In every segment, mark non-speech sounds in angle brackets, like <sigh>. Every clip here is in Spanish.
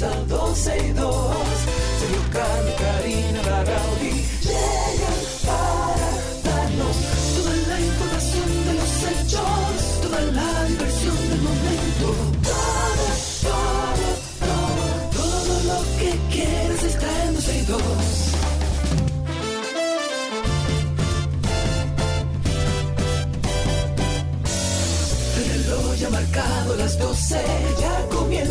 comienza 12 y 2. Sergio Carlos, Karina, Larrauri llegan para darnos toda la información de los hechos, toda la diversión del momento. Todo, todo, todo, todo lo que quieras está en 12 y 2. El reloj ya ha marcado las 12, ya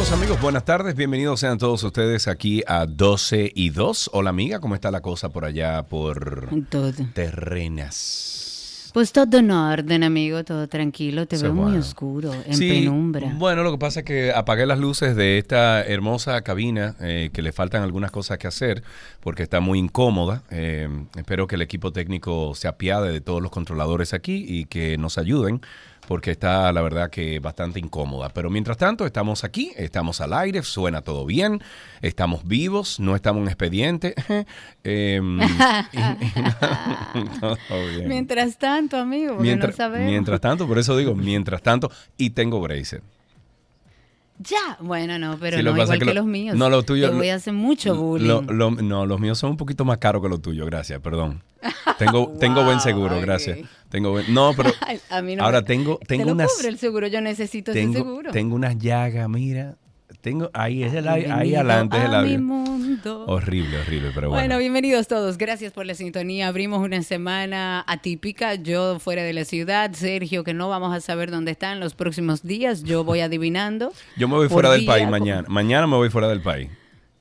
Saludos amigos, buenas tardes, bienvenidos sean todos ustedes aquí a 12 y 2. Hola amiga, ¿cómo está la cosa por allá por Todo. Terrenas? Pues todo en orden, amigo, todo tranquilo. Te veo es muy bueno. oscuro, en Sí, penumbra. Bueno, lo que pasa es que apagué las luces de esta hermosa cabina, eh, que le faltan algunas cosas que hacer, porque está muy incómoda. Eh, espero que el equipo técnico se apiade de todos los controladores aquí y que nos ayuden, porque está, la verdad, que bastante incómoda. Pero mientras tanto, estamos aquí, estamos al aire, suena todo bien, estamos vivos, no estamos en expediente. <laughs> Eh, <laughs> todo bien. Mientras tanto, amigo, Mientras, no sabemos. mientras tanto, por eso digo, mientras tanto, y tengo bracer. Ya, bueno, no, pero Sí, no igual que que, lo- los míos. no, lo tuyo- Te voy a hacer mucho bullying. Lo- lo- no, los míos son un poquito más caros que los tuyos, gracias, perdón. Tengo, <laughs> tengo buen seguro, gracias. Tengo buen- no, <laughs> pero a mí no ahora me- tengo, ¿Te tengo lo unas, cubre el seguro? Yo necesito ese tengo, seguro. tengo unas llagas, mira, tengo, ahí es el, ahí, adelante es el labio. mundo. Horrible, horrible, pero Bueno, bueno. bienvenidos todos. Gracias por la sintonía. Abrimos una semana atípica. Yo fuera de la ciudad, Sergio, que no vamos a saber dónde está en los próximos días. Yo voy <laughs> adivinando. Yo me voy fuera del país mañana. Mañana me voy fuera del país.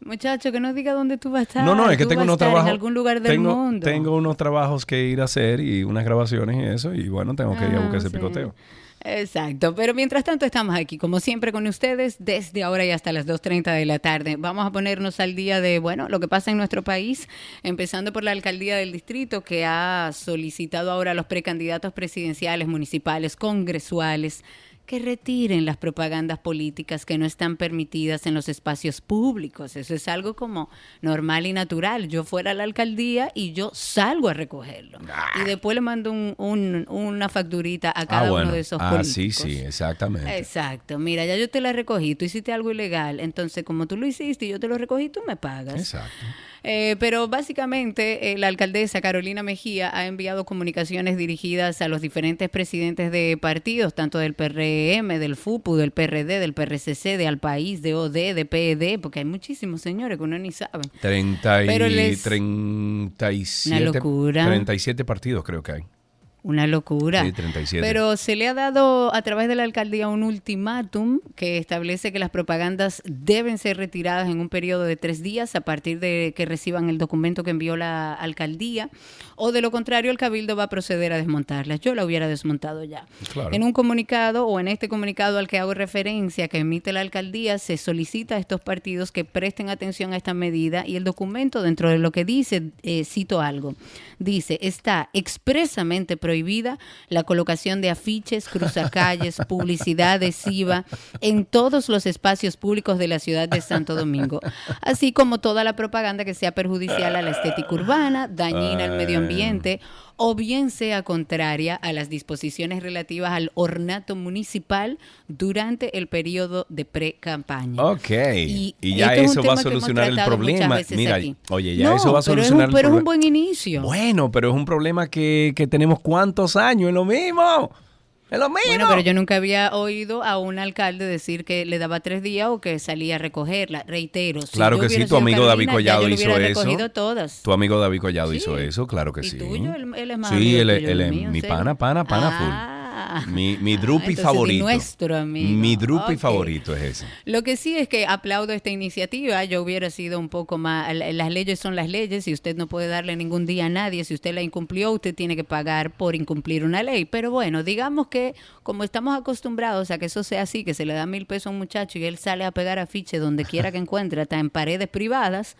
Muchacho, que no diga dónde tú vas a estar. No, no, es que tengo unos trabajos. En algún lugar del tengo, mundo. tengo unos trabajos que ir a hacer y unas grabaciones y eso. Y bueno, tengo que ir a Ah, buscar ese sí. picoteo. Exacto, pero mientras tanto estamos aquí, como siempre, con ustedes desde ahora y hasta las 2.30 de la tarde. Vamos a ponernos al día de, bueno, lo que pasa en nuestro país, empezando por la alcaldía del distrito, que ha solicitado ahora a los precandidatos presidenciales, municipales, congresuales, que retiren las propagandas políticas que no están permitidas en los espacios públicos. Eso es algo como normal y natural. Yo fuera a la alcaldía y yo salgo a recogerlo. Y después le mando un- un- una facturita a cada ah, bueno. uno de esos ah, políticos. sí, sí, exactamente. Exacto. Mira, ya yo te la recogí. Tú hiciste algo ilegal. Entonces, como tú lo hiciste y yo te lo recogí, tú me pagas. Exacto. Eh, pero básicamente eh, la alcaldesa Carolina Mejía ha enviado comunicaciones dirigidas a los diferentes presidentes de partidos, tanto del PRM, del FUPU, del PRD, del PRCC, de Al País, de OD, de PED, porque hay muchísimos señores que uno ni sabe. 30 y, Pero les- 37, Una locura. 37 partidos creo que hay. Una locura. Sí, 37. Pero se le ha dado a través de la alcaldía un ultimátum que establece que las propagandas deben ser retiradas en un periodo de tres días a partir de que reciban el documento que envió la alcaldía o de lo contrario el cabildo va a proceder a desmontarlas. Yo la hubiera desmontado ya. Claro. En un comunicado o en este comunicado al que hago referencia que emite la alcaldía se solicita a estos partidos que presten atención a esta medida y el documento dentro de lo que dice, eh, cito algo, dice, está expresamente prohibida la colocación de afiches, cruzacalles, <laughs> publicidad adhesiva en todos los espacios públicos de la ciudad de Santo Domingo, así como toda la propaganda que sea perjudicial a la estética urbana, dañina al medio ambiente o bien sea contraria a las disposiciones relativas al ornato municipal durante el periodo de pre-campaña. Ok. Y, Y ya es eso va a solucionar el problema. Mira, aquí. oye, ya No, eso va a un- solucionar el Pero es un problema. buen inicio. Bueno, pero es un problema que, que tenemos cuántos años, es lo mismo. Es lo mismo. Bueno, pero yo nunca había oído a un alcalde decir que le daba tres días o que salía a recogerla. Reitero. si Claro yo que sí, tu amigo David Carolina, Collado yo hizo eso. recogido todas. Tu amigo David Collado Sí. hizo eso, claro que ¿Y sí. tuyo? Él- él es más sí, él, es- él mi pana, pana, pana Ah. full. <laughs> Mi, mi Ah, drupi favorito. di nuestro amigo. Mi drupi favorito es ese. Lo que sí es que aplaudo esta iniciativa. Yo hubiera sido un poco más. Las leyes son las leyes y usted no puede darle ningún día a nadie. Si usted la incumplió, usted tiene que pagar por incumplir una ley. Pero bueno, digamos que como estamos acostumbrados a que eso sea así, que se le da mil pesos a un muchacho y él sale a pegar afiche donde quiera que <laughs> encuentre, hasta en paredes privadas.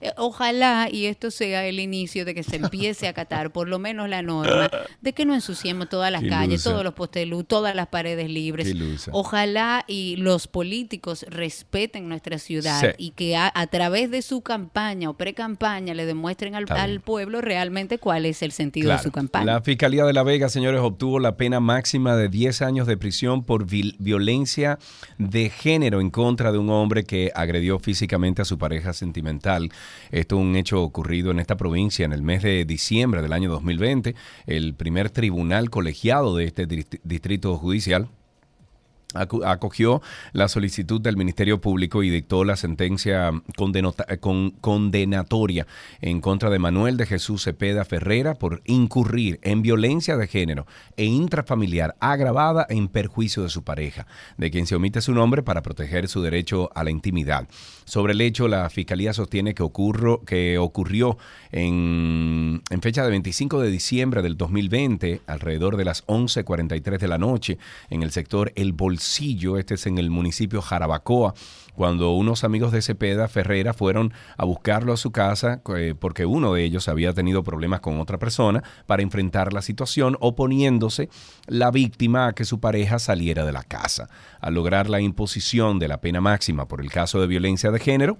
Eh, Ojalá y esto sea el inicio de que se empiece a acatar por lo menos la norma de que no ensuciemos todas las Qué calles, todos los postes de luz, todas las paredes libres. Ojalá y los políticos respeten nuestra ciudad Sí. y que a, a través de su campaña o pre-campaña le demuestren al, pueblo realmente cuál es el sentido de su campaña. La Fiscalía de La Vega, señores, obtuvo la pena máxima de 10 años de prisión por violencia de género en contra de un hombre que agredió físicamente a su pareja sentimental. Esto es un hecho ocurrido en esta provincia en el mes de diciembre del año 2020. El primer tribunal colegiado de este dist- distrito judicial acogió la solicitud del Ministerio Público y dictó la sentencia condenota- eh, con- condenatoria en contra de Manuel de Jesús Cepeda Ferrera por incurrir en violencia de género e intrafamiliar agravada en perjuicio de su pareja, de quien se omite su nombre para proteger su derecho a la intimidad. Sobre el hecho, la Fiscalía sostiene que, ocurro, que ocurrió en, en fecha de 25 de diciembre del 2020, alrededor de las 11.43 de la noche, en el sector El Este es en el municipio Jarabacoa, cuando unos amigos de Cepeda Ferrera fueron a buscarlo a su casa eh, porque uno de ellos había tenido problemas con otra persona para enfrentar la situación, oponiéndose la víctima a que su pareja saliera de la casa. Al lograr la imposición de la pena máxima por el caso de violencia de género,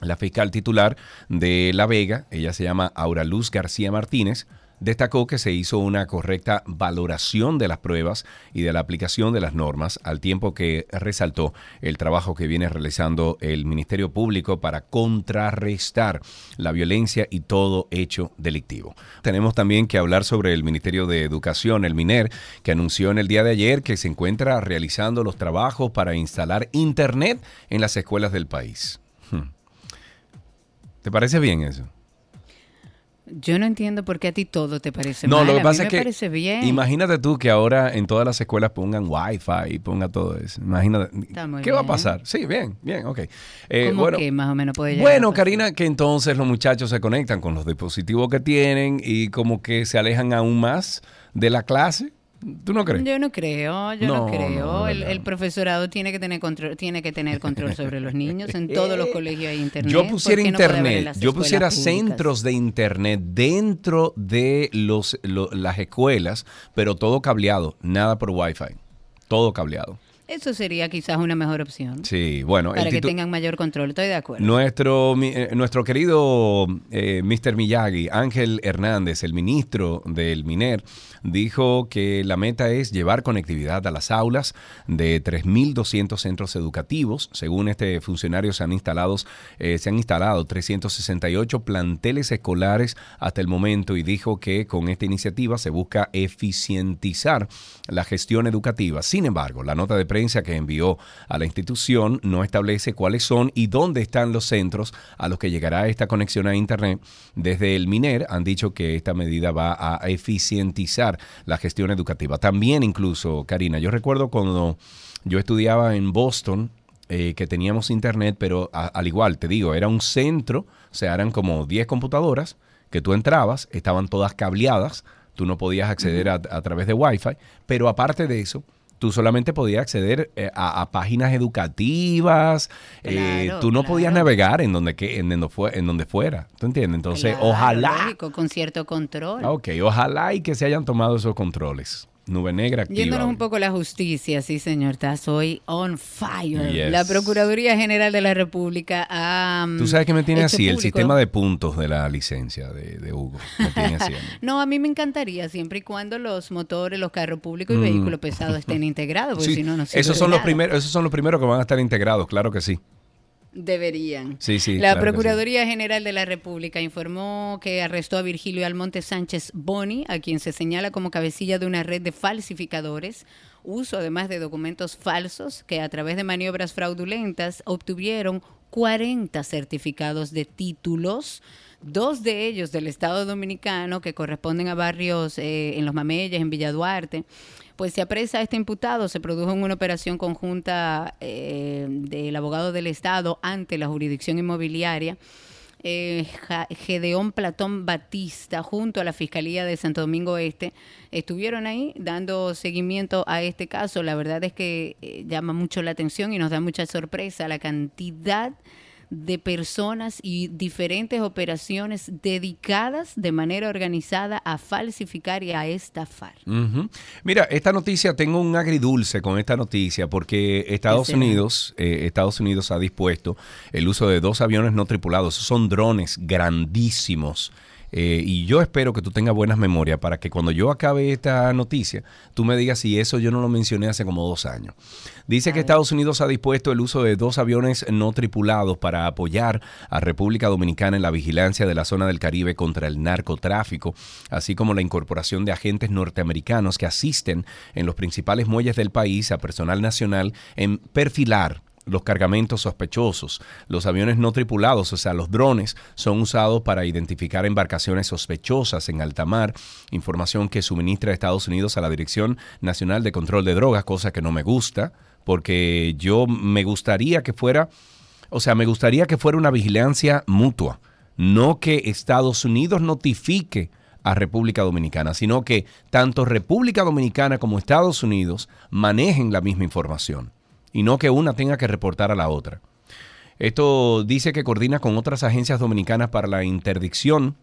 la fiscal titular de La Vega, ella se llama Aura Luz García Martínez, destacó que se hizo una correcta valoración de las pruebas y de la aplicación de las normas, al tiempo que resaltó el trabajo que viene realizando el Ministerio Público para contrarrestar la violencia y todo hecho delictivo. Tenemos también que hablar sobre el Ministerio de Educación, el MINER, que anunció en el día de ayer que se encuentra realizando los trabajos para instalar Internet en las escuelas del país. Hmm. ¿Te parece bien eso? Yo no entiendo por qué a ti todo te parece No, mal. lo que A pasa mí es me que parece bien. imagínate tú que ahora en todas las escuelas pongan Wi-Fi y ponga todo eso. Imagínate. Está muy ¿Qué va a pasar? Sí, bien, bien, ok. Eh, ¿Cómo bueno, que más o menos puede llegar bueno? Karina, que entonces los muchachos se conectan con los dispositivos que tienen y como que se alejan aún más de la clase. ¿Tú no crees? Yo no creo, yo no, No, creo. no, el, profesorado tiene que tener control, tiene que tener control sobre los niños. En <laughs> todos los colegios hay internet. Yo ¿Por pusiera internet, yo pusiera públicas? centros de internet dentro de los, lo- las escuelas, pero todo cableado, nada por Wi-Fi. Todo cableado. Eso sería quizás una mejor opción. Sí, bueno, para que tengan mayor control. Estoy de acuerdo. Nuestro, eh, nuestro querido eh, Mr. Miyagi, Ángel Hernández, el ministro del MINER, dijo que la meta es llevar conectividad a las aulas de 3.200 centros educativos. Según este funcionario, se han, instalados, eh, se han instalado 368 planteles escolares hasta el momento y dijo que con esta iniciativa se busca eficientizar la gestión educativa. Sin embargo, la nota de prensa que envió a la institución no establece cuáles son y dónde están los centros a los que llegará esta conexión a Internet. Desde el MINER han dicho que esta medida va a eficientizar la gestión educativa. También incluso, Karina, yo recuerdo cuando yo estudiaba en Boston, eh, que teníamos internet, pero a- al igual, te digo, era un centro, o sea, eran como 10 computadoras que tú entrabas, estaban todas cableadas, tú no podías acceder a, a través de Wi-Fi, pero aparte de eso, tú solamente podías acceder eh, a, a páginas educativas, eh, Claro, tú no podías navegar en donde, que, en, donde fue, en donde fuera, ¿tú entiendes? Entonces, Claro, ojalá, lógico, con cierto control. Ok, ojalá y que se hayan tomado esos controles. Nube negra activa. Yéndonos un poco a la justicia, sí, señor, estás hoy on fire. Yes. La Procuraduría General de la República ha. mm, Tú sabes que me tiene así, el sistema de puntos de la licencia de, de Hugo. Me tiene así. <laughs> No, a mí me encantaría, siempre y cuando los motores, los carros públicos y Mm. vehículos pesados estén integrados, porque Sí, si no, no esos son los primeros, esos son los primeros que van a estar integrados, claro que sí. Deberían. Sí, sí. La claro que sí. Procuraduría General de la República informó que arrestó a Virgilio Almonte Sánchez Boni, a quien se señala como cabecilla de una red de falsificadores, uso además de documentos falsos que a través de maniobras fraudulentas obtuvieron 40 certificados de títulos, dos de ellos del Estado Dominicano que corresponden a barrios eh, en Los Mameyes, en Villa Duarte. Pues se apresa a este imputado, se produjo en una operación conjunta eh, del abogado del Estado ante la jurisdicción inmobiliaria. eh, Gedeón Platón Batista junto a la Fiscalía de Santo Domingo Este estuvieron ahí dando seguimiento a este caso. La verdad es que eh, llama mucho la atención y nos da mucha sorpresa la cantidad personas y diferentes operaciones dedicadas de manera organizada a falsificar y a estafar. Mira, esta noticia, tengo un agridulce con esta noticia porque Estados. Unidos, eh, Estados Unidos ha dispuesto el uso de dos aviones no tripulados. Son drones grandísimos. Eh, y yo espero que tú tengas buenas memorias para que cuando yo acabe esta noticia, tú me digas si eso yo no lo mencioné hace como dos años. Dice que Estados Unidos ha dispuesto el uso de dos aviones no tripulados para apoyar a República Dominicana en la vigilancia de la zona del Caribe contra el narcotráfico, así como la incorporación de agentes norteamericanos que asisten en los principales muelles del país a personal nacional en perfilar los cargamentos sospechosos. Los aviones no tripulados, o sea, los drones, son usados para identificar embarcaciones sospechosas en alta mar, información que suministra Estados Unidos a la Dirección Nacional de Control de Drogas, cosa que no me gusta, porque yo me gustaría que fuera, o sea, me gustaría que fuera una vigilancia mutua, no que Estados Unidos notifique a República Dominicana, sino que tanto República Dominicana como Estados Unidos manejen la misma información y no que una tenga que reportar a la otra. Esto dice que coordina con otras agencias dominicanas para la interdicción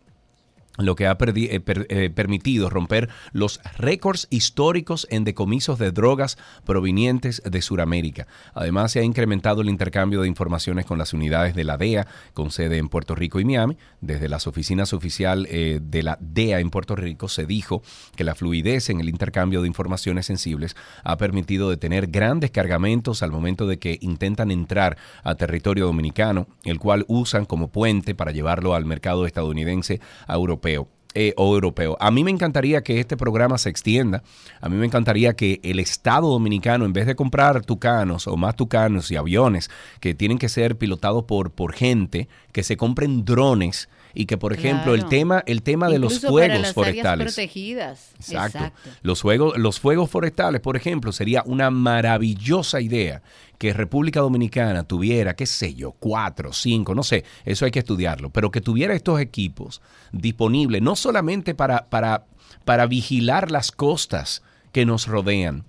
lo que ha eh, eh, permitido romper los récords históricos en decomisos de drogas provenientes de Sudamérica. Además, se ha incrementado el intercambio de informaciones con las unidades de la DEA, con sede en Puerto Rico y Miami. Desde las oficinas oficiales eh, de la DEA en Puerto Rico se dijo que la fluidez en el intercambio de informaciones sensibles ha permitido detener grandes cargamentos al momento de que intentan entrar a territorio dominicano, el cual usan como puente para llevarlo al mercado estadounidense a europeo. Eh, o europeo. A mí me encantaría que este programa se extienda. A mí me encantaría que el Estado dominicano, en vez de comprar tucanos o más tucanos y aviones que tienen que ser pilotados por, por gente, que se compren drones y que, por ejemplo, el tema, el tema de los para fuegos las áreas forestales. protegidas. Exacto. Los, fuegos, los fuegos forestales, por ejemplo, sería una maravillosa idea que República Dominicana tuviera, qué sé yo, cuatro, cinco, no sé, eso hay que estudiarlo, pero que tuviera estos equipos disponibles, no solamente para, para, para vigilar las costas que nos rodean,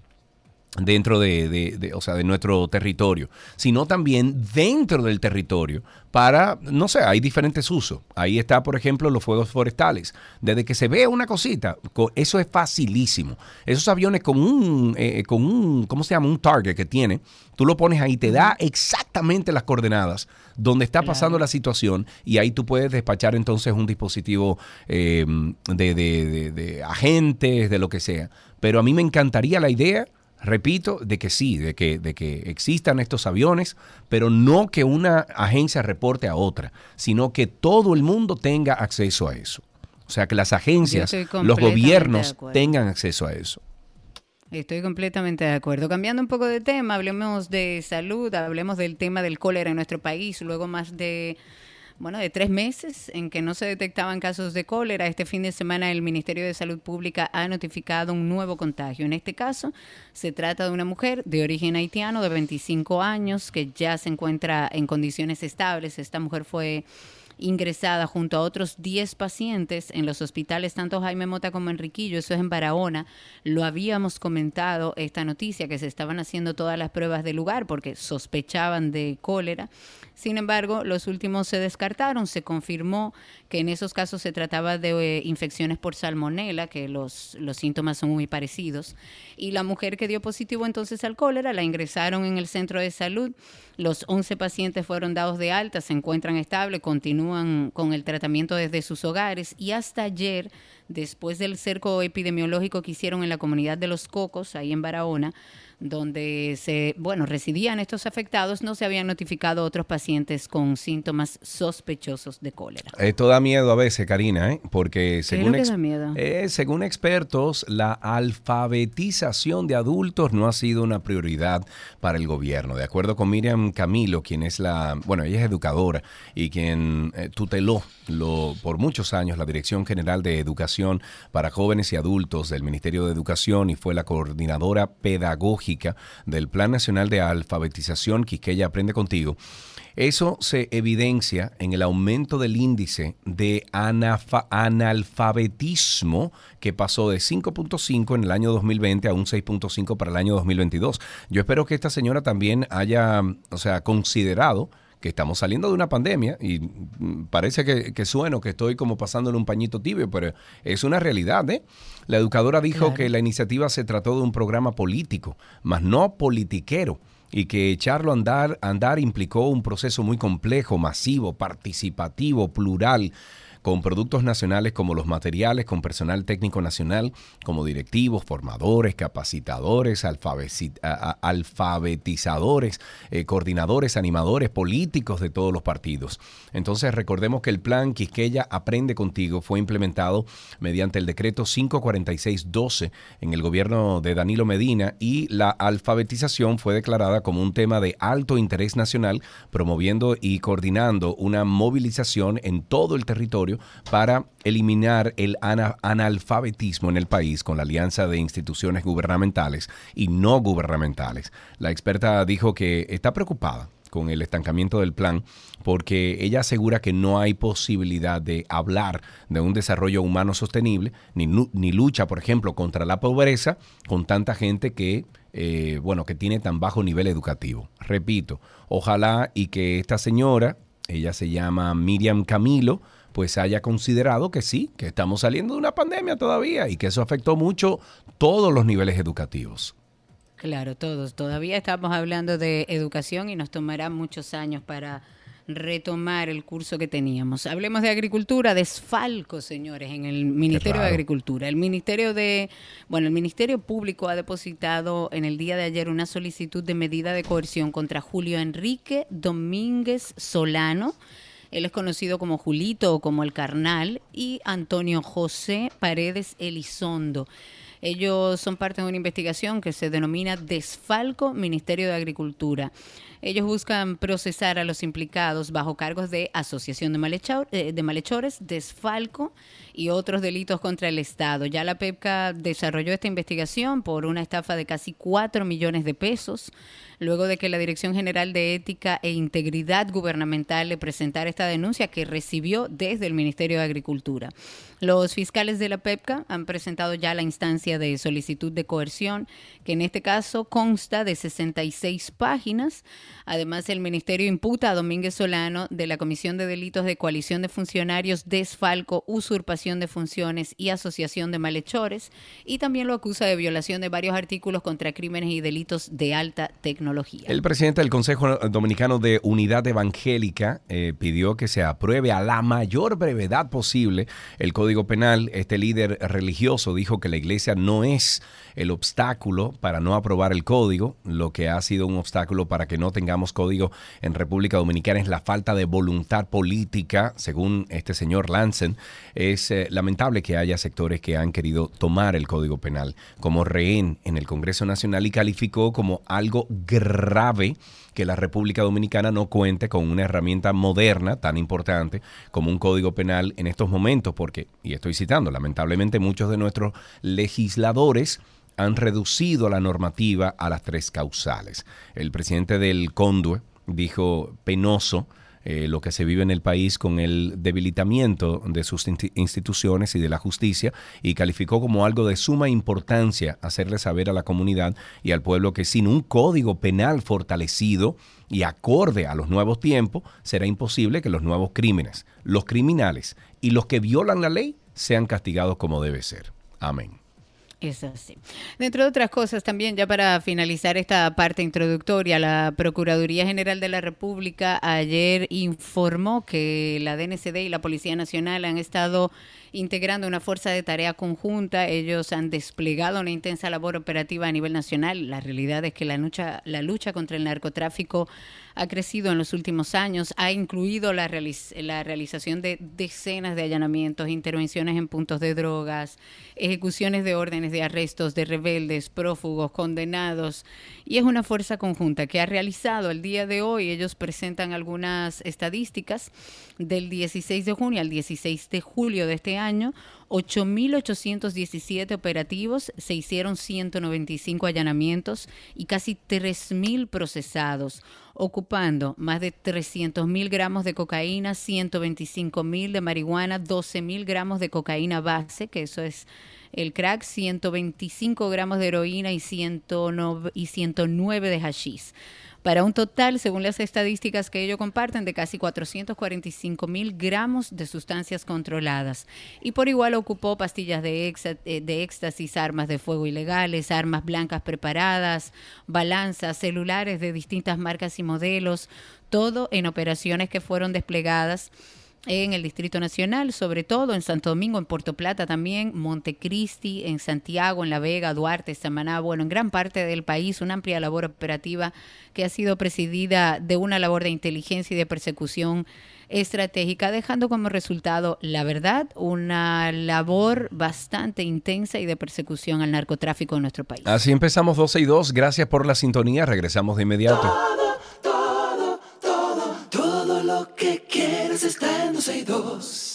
dentro de, de- de- o sea, de nuestro territorio, sino también dentro del territorio para, no sé, hay diferentes usos. Ahí está, por ejemplo, los fuegos forestales. Desde que se ve una cosita, co- eso es facilísimo. Esos aviones con un, eh, con un, ¿cómo se llama? Un target que tiene, tú lo pones ahí, te da exactamente las coordenadas donde está pasando la situación y ahí tú puedes despachar entonces un dispositivo eh, de, de- de- de agentes, de lo que sea. Pero a mí me encantaría la idea repito, de que sí, de que, de que existan estos aviones, pero no que una agencia reporte a otra, sino que todo el mundo tenga acceso a eso. O sea, que las agencias, los gobiernos tengan acceso a eso. Estoy completamente de acuerdo. Cambiando un poco de tema, hablemos de salud, hablemos del tema del cólera en nuestro país. Luego más de, bueno, de tres meses en que no se detectaban casos de cólera, este fin de semana el Ministerio de Salud Pública ha notificado un nuevo contagio. En este caso, se trata de una mujer de origen haitiano de 25 años que ya se encuentra en condiciones estables. Esta mujer fue ingresada junto a otros 10 pacientes en los hospitales, tanto Jaime Mota como Enriquillo, eso es en Barahona. Lo habíamos comentado esta noticia, que se estaban haciendo todas las pruebas del lugar porque sospechaban de cólera. Sin embargo, los últimos se descartaron, se confirmó que en esos casos se trataba de eh, infecciones por salmonela, que los, los síntomas son muy parecidos. Y la mujer que dio positivo entonces al cólera la ingresaron en el centro de salud. Los 11 pacientes fueron dados de alta, se encuentran estables, continúan con el tratamiento desde sus hogares. Y hasta ayer, después del cerco epidemiológico que hicieron en la comunidad de Los Cocos, ahí en Barahona, donde se, bueno, residían estos afectados, no se habían notificado otros pacientes con síntomas sospechosos de cólera. Esto da miedo a veces, Karina, ¿eh? porque según, ex- eh, según expertos, la alfabetización de adultos no ha sido una prioridad para el gobierno. De acuerdo con Miriam Camilo, quien es la, bueno, ella es educadora y quien eh, tuteló lo, por muchos años la Dirección General de Educación para Jóvenes y Adultos del Ministerio de Educación y fue la coordinadora pedagógica del Plan Nacional de Alfabetización Quisqueya Aprende Contigo. Eso se evidencia en el aumento del índice de analfabetismo que pasó de 5.5 en el año 2020 a un 6.5 para el año 2022. Yo espero que esta señora también haya, o sea, considerado que estamos saliendo de una pandemia y mm, parece que, que sueno que estoy como pasándole un pañito tibio, pero es una realidad. ¿eh? La educadora dijo que la iniciativa se trató de un programa político, más no politiquero y que echarlo a andar, andar implicó un proceso muy complejo, masivo, participativo, plural, con productos nacionales como los materiales, con personal técnico nacional, como directivos, formadores, capacitadores, alfabetizadores, eh, coordinadores, animadores, políticos de todos los partidos. Entonces recordemos que el plan Quisqueya Aprende Contigo fue implementado mediante el decreto 546-12 en el gobierno de Danilo Medina y la alfabetización fue declarada como un tema de alto interés nacional, promoviendo y coordinando una movilización en todo el territorio para eliminar el analfabetismo en el país con la alianza de instituciones gubernamentales y no gubernamentales. La experta dijo que está preocupada con el estancamiento del plan, porque ella asegura que no hay posibilidad de hablar de un desarrollo humano sostenible, ni, ni lucha, por ejemplo, contra la pobreza con tanta gente que, eh, bueno, que tiene tan bajo nivel educativo. Repito, ojalá y que esta señora, ella se llama Miriam Camilo, pues haya considerado que sí, que estamos saliendo de una pandemia todavía y que eso afectó mucho todos los niveles educativos. Claro, todos. Todavía estamos hablando de educación y nos tomará muchos años para retomar el curso que teníamos. Hablemos de agricultura, desfalco, señores, en el Ministerio de Agricultura. El Ministerio de, bueno, el Ministerio Público ha depositado en el día de ayer una solicitud de medida de coerción contra Julio Enrique Domínguez Solano él es conocido como Julito o como el Carnal y Antonio José Paredes Elizondo. Ellos son parte de una investigación que se denomina Desfalco Ministerio de Agricultura. Ellos buscan procesar a los implicados bajo cargos de asociación de, eh, malhechores, desfalco y otros delitos contra el Estado. Ya la PEPCA desarrolló esta investigación por una estafa de casi 4 millones de pesos luego de que la Dirección General de Ética e Integridad Gubernamental le presentara esta denuncia que recibió desde el Ministerio de Agricultura. Los fiscales de la PEPCA han presentado ya la instancia de solicitud de coerción, que en este caso consta de 66 páginas. Además, el Ministerio imputa a Domínguez Solano de la Comisión de Delitos de Coalición de Funcionarios, desfalco, usurpación de funciones y asociación de malhechores, y también lo acusa de violación de varios artículos contra crímenes y delitos de alta tecnología. El presidente del Consejo Dominicano de Unidad Evangélica eh, pidió que se apruebe a la mayor brevedad posible el Código Penal. Este líder religioso dijo que la iglesia no es el obstáculo para no aprobar el código. Lo que ha sido un obstáculo para que no tengamos código en República Dominicana es la falta de voluntad política, según este señor Lansen. Es lamentable que haya sectores que han querido tomar el Código Penal como rehén en el Congreso Nacional y calificó como algo grave que la República Dominicana no cuente con una herramienta moderna tan importante como un código penal en estos momentos, porque, y estoy citando, lamentablemente muchos de nuestros legisladores han reducido la normativa a las tres causales. El presidente del CONDUE dijo penoso eh, lo que se vive en el país con el debilitamiento de sus instituciones y de la justicia y calificó como algo de suma importancia hacerle saber a la comunidad y al pueblo que sin un código penal fortalecido y acorde a los nuevos tiempos, será imposible que los nuevos crímenes, los criminales y los que violan la ley sean castigados como debe ser. Amén. Es así. Dentro de otras cosas, también ya para finalizar esta parte introductoria, la Procuraduría General de la República ayer informó que la DNCD y la Policía Nacional han estado integrando una fuerza de tarea conjunta. Ellos han desplegado una intensa labor operativa a nivel nacional. La realidad es que la lucha, la lucha contra el narcotráfico ha crecido en los últimos años, ha incluido la, la realización de decenas de allanamientos, intervenciones en puntos de drogas, ejecuciones de órdenes de arrestos de rebeldes, prófugos, condenados, y es una fuerza conjunta que ha realizado el día de hoy. Ellos presentan algunas estadísticas del 16 de junio al 16 de julio de este año, 8.817 operativos, se hicieron 195 allanamientos y casi 3.000 procesados, ocupando más de 300.000 gramos de cocaína, 125.000 de marihuana, 12.000 gramos de cocaína base, que eso es el crack, 125 gramos de heroína y, 109, y 109 de hashish. para un total, según las estadísticas que ellos comparten, de casi 445 mil gramos de sustancias controladas. Y por igual ocupó pastillas de, eh, de éxtasis, armas de fuego ilegales, armas blancas preparadas, balanzas, celulares de distintas marcas y modelos, todo en operaciones que fueron desplegadas en el Distrito Nacional, sobre todo en Santo Domingo, en Puerto Plata también, Montecristi, en Santiago, en La Vega, Duarte, Samaná, bueno, en gran parte del país, una amplia labor operativa que ha sido presidida de una labor de inteligencia y de persecución estratégica, dejando como resultado, la verdad, una labor bastante intensa y de persecución al narcotráfico en nuestro país. Así empezamos 12 y 2. Gracias por la sintonía. Regresamos de inmediato. Todo, lo que quieres está en 12 y 2.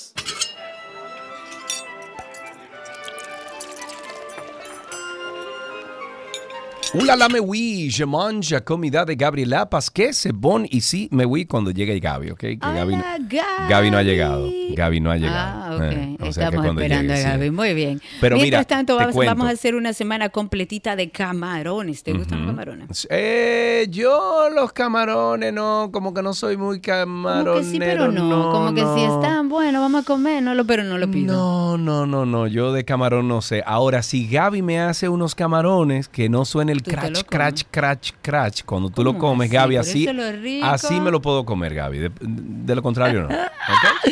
Hola la me oui, je mange comida de Gabriela Pasqué, c'est bon ici me oui cuando llegue Gaby, ¿ok? Que Gaby, Hola, Gaby. Gaby no ha llegado. Gaby no ha llegado. Ah, ok. Eh, o sea que Estamos esperando llegue, a sí. Gaby. Muy bien. Pero Mientras mira, tanto, vamos, a hacer una semana completita de camarones. ¿Te gustan los camarones? Eh, yo los camarones no, como que no soy muy camaronero. Como que sí, pero no. Como que si no. están buenos, vamos a comer, no lo, pero no lo pido. No, no, no, no. Yo de camarón no sé. Ahora, si Gaby me hace unos camarones que no suene el Comes. crash, crash, crash, cuando tú lo ¿Cómo comes, así? Gaby, así, así me lo puedo comer, Gaby. De, de lo contrario, no. ¿Ok?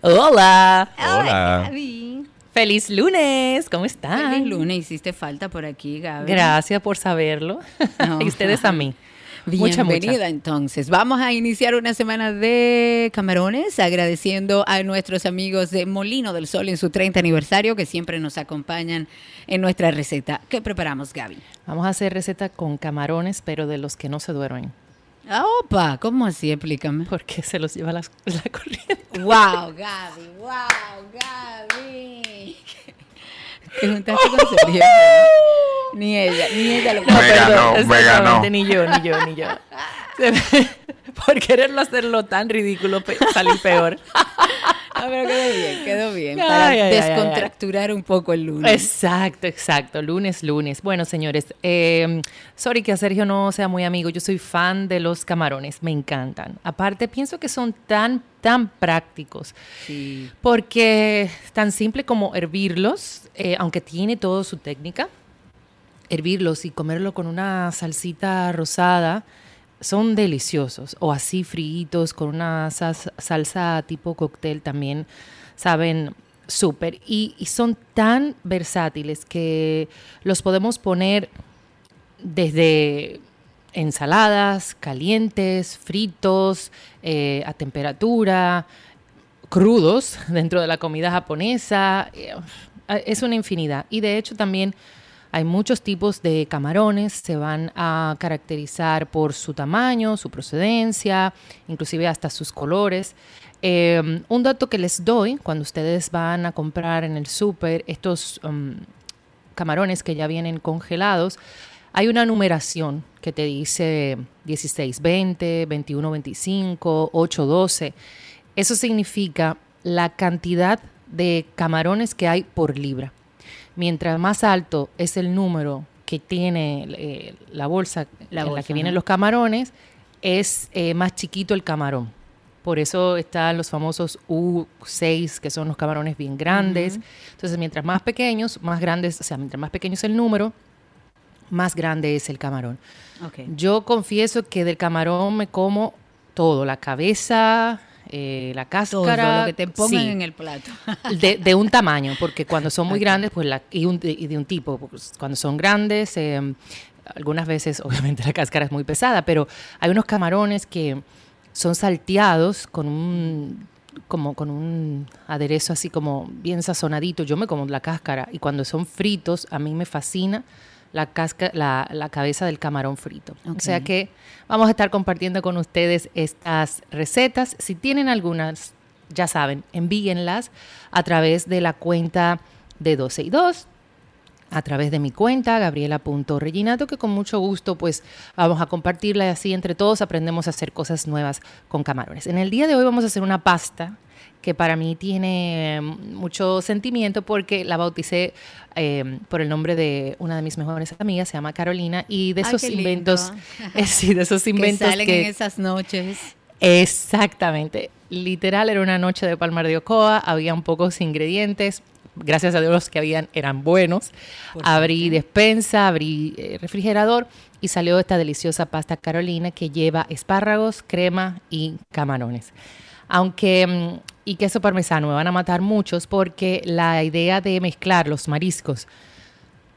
<laughs> Hola. Hola. Gaby. Feliz lunes. ¿Cómo están? Feliz lunes, hiciste falta por aquí, Gaby. Gracias por saberlo. No. <laughs> y ustedes a mí. Mucha, Bienvenida mucha. entonces. Vamos a iniciar una semana de camarones agradeciendo a nuestros amigos de Molino del Sol en su 30 aniversario que siempre nos acompañan en nuestra receta. ¿Qué preparamos, Gaby? Vamos a hacer receta con camarones, pero de los que no se duermen. Ah, opa, ¿cómo así? Explícame. Porque se los lleva la, la corriente. Wow, Gaby, wow, Gaby. Te juntaste con Sergio. Ni ella, ni ella lo No, Me ganó, perdón, me exactamente, ganó. Ni yo, ni yo, ni yo. <laughs> <laughs> Por quererlo hacerlo tan ridículo, salí peor. <laughs> Ah, pero quedó bien, quedó bien. Para Ay, ay, ay, ay, descontracturar un poco el lunes. Exacto, exacto. Lunes, lunes. Bueno, señores, eh, sorry que a Sergio no sea muy amigo. Yo soy fan de los camarones, me encantan. Aparte, pienso que son tan, tan prácticos. Sí. Porque tan simple como hervirlos, eh, aunque tiene toda su técnica, hervirlos y comerlo con una salsita rosada, son deliciosos. O así fritos con una salsa tipo cóctel también saben súper. Y, y son tan versátiles que los podemos poner desde ensaladas, calientes, fritos, eh, a temperatura, crudos <laughs> dentro de la comida japonesa. eh, Es una infinidad. Y de hecho también hay muchos tipos de camarones. Se van a caracterizar por su tamaño, su procedencia, inclusive hasta sus colores. Eh, un dato que les doy cuando ustedes van a comprar en el súper estos um, camarones que ya vienen congelados, hay una numeración que te dice 1620, 2125, 812. Eso significa la cantidad de camarones que hay por libra. Mientras más alto es el número que tiene eh, la bolsa La en la que vienen los camarones, es eh, más chiquito el camarón. Por eso están los famosos U6, que son los camarones bien grandes. Entonces, mientras más pequeños, más grandes, o sea, mientras más pequeño es el número, más grande es el camarón. Ok. Yo confieso que del camarón me como todo, la cabeza, eh, la Todo cáscara. lo que te pongan sí, en el plato. <laughs> de, de un tamaño, porque cuando son muy grandes, pues la, y, un- y de un tipo, pues, cuando son grandes, eh, algunas veces <laughs> obviamente la cáscara es muy pesada, pero hay unos camarones que son salteados con un como con un aderezo así como bien sazonadito. Yo me como la cáscara y cuando son fritos a mí me fascina la, casca, la, la cabeza del camarón frito. O sea que vamos a estar compartiendo con ustedes estas recetas. Si tienen algunas, ya saben, envíenlas a través de la cuenta de 12 y 2 a través de mi cuenta, gabriela.reginato, que con mucho gusto pues vamos a compartirla y así entre todos aprendemos a hacer cosas nuevas con camarones. En el día de hoy vamos a hacer una pasta que para mí tiene mm, mucho sentimiento porque la bauticé eh, por el nombre de una de mis mejores amigas, se llama Carolina, y de esos inventos, <laughs> eh, sí, de esos inventos que salen en esas noches. Exactamente, literal era una noche de palmar de Ocoa, había pocos ingredientes, gracias a Dios los que habían eran buenos. abrí despensa, abrí eh, refrigerador y salió esta deliciosa pasta Carolina que lleva espárragos, crema y camarones. Aunque mm, y queso parmesano me van a matar muchos porque la idea de mezclar los mariscos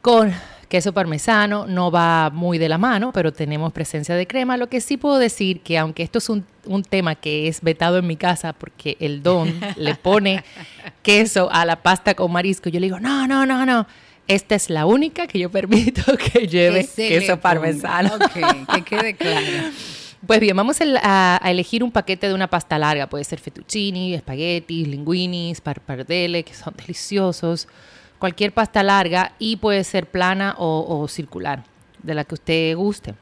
con queso parmesano no va muy de la mano, pero tenemos presencia de crema. Lo que sí puedo decir que aunque esto es un, tema que es vetado en mi casa porque el don le pone <laughs> queso a la pasta con marisco, yo le digo, no, no, no, no. Esta es la única que yo permito <laughs> que lleve queso parmesano. Ok, que quede claro. <laughs> Pues bien, vamos a, elegir un paquete de una pasta larga. Puede ser fettuccini, espaguetis, linguinis, parpardelle, que son <laughs> deliciosos cualquier pasta larga y puede ser plana o, circular, de la que usted guste.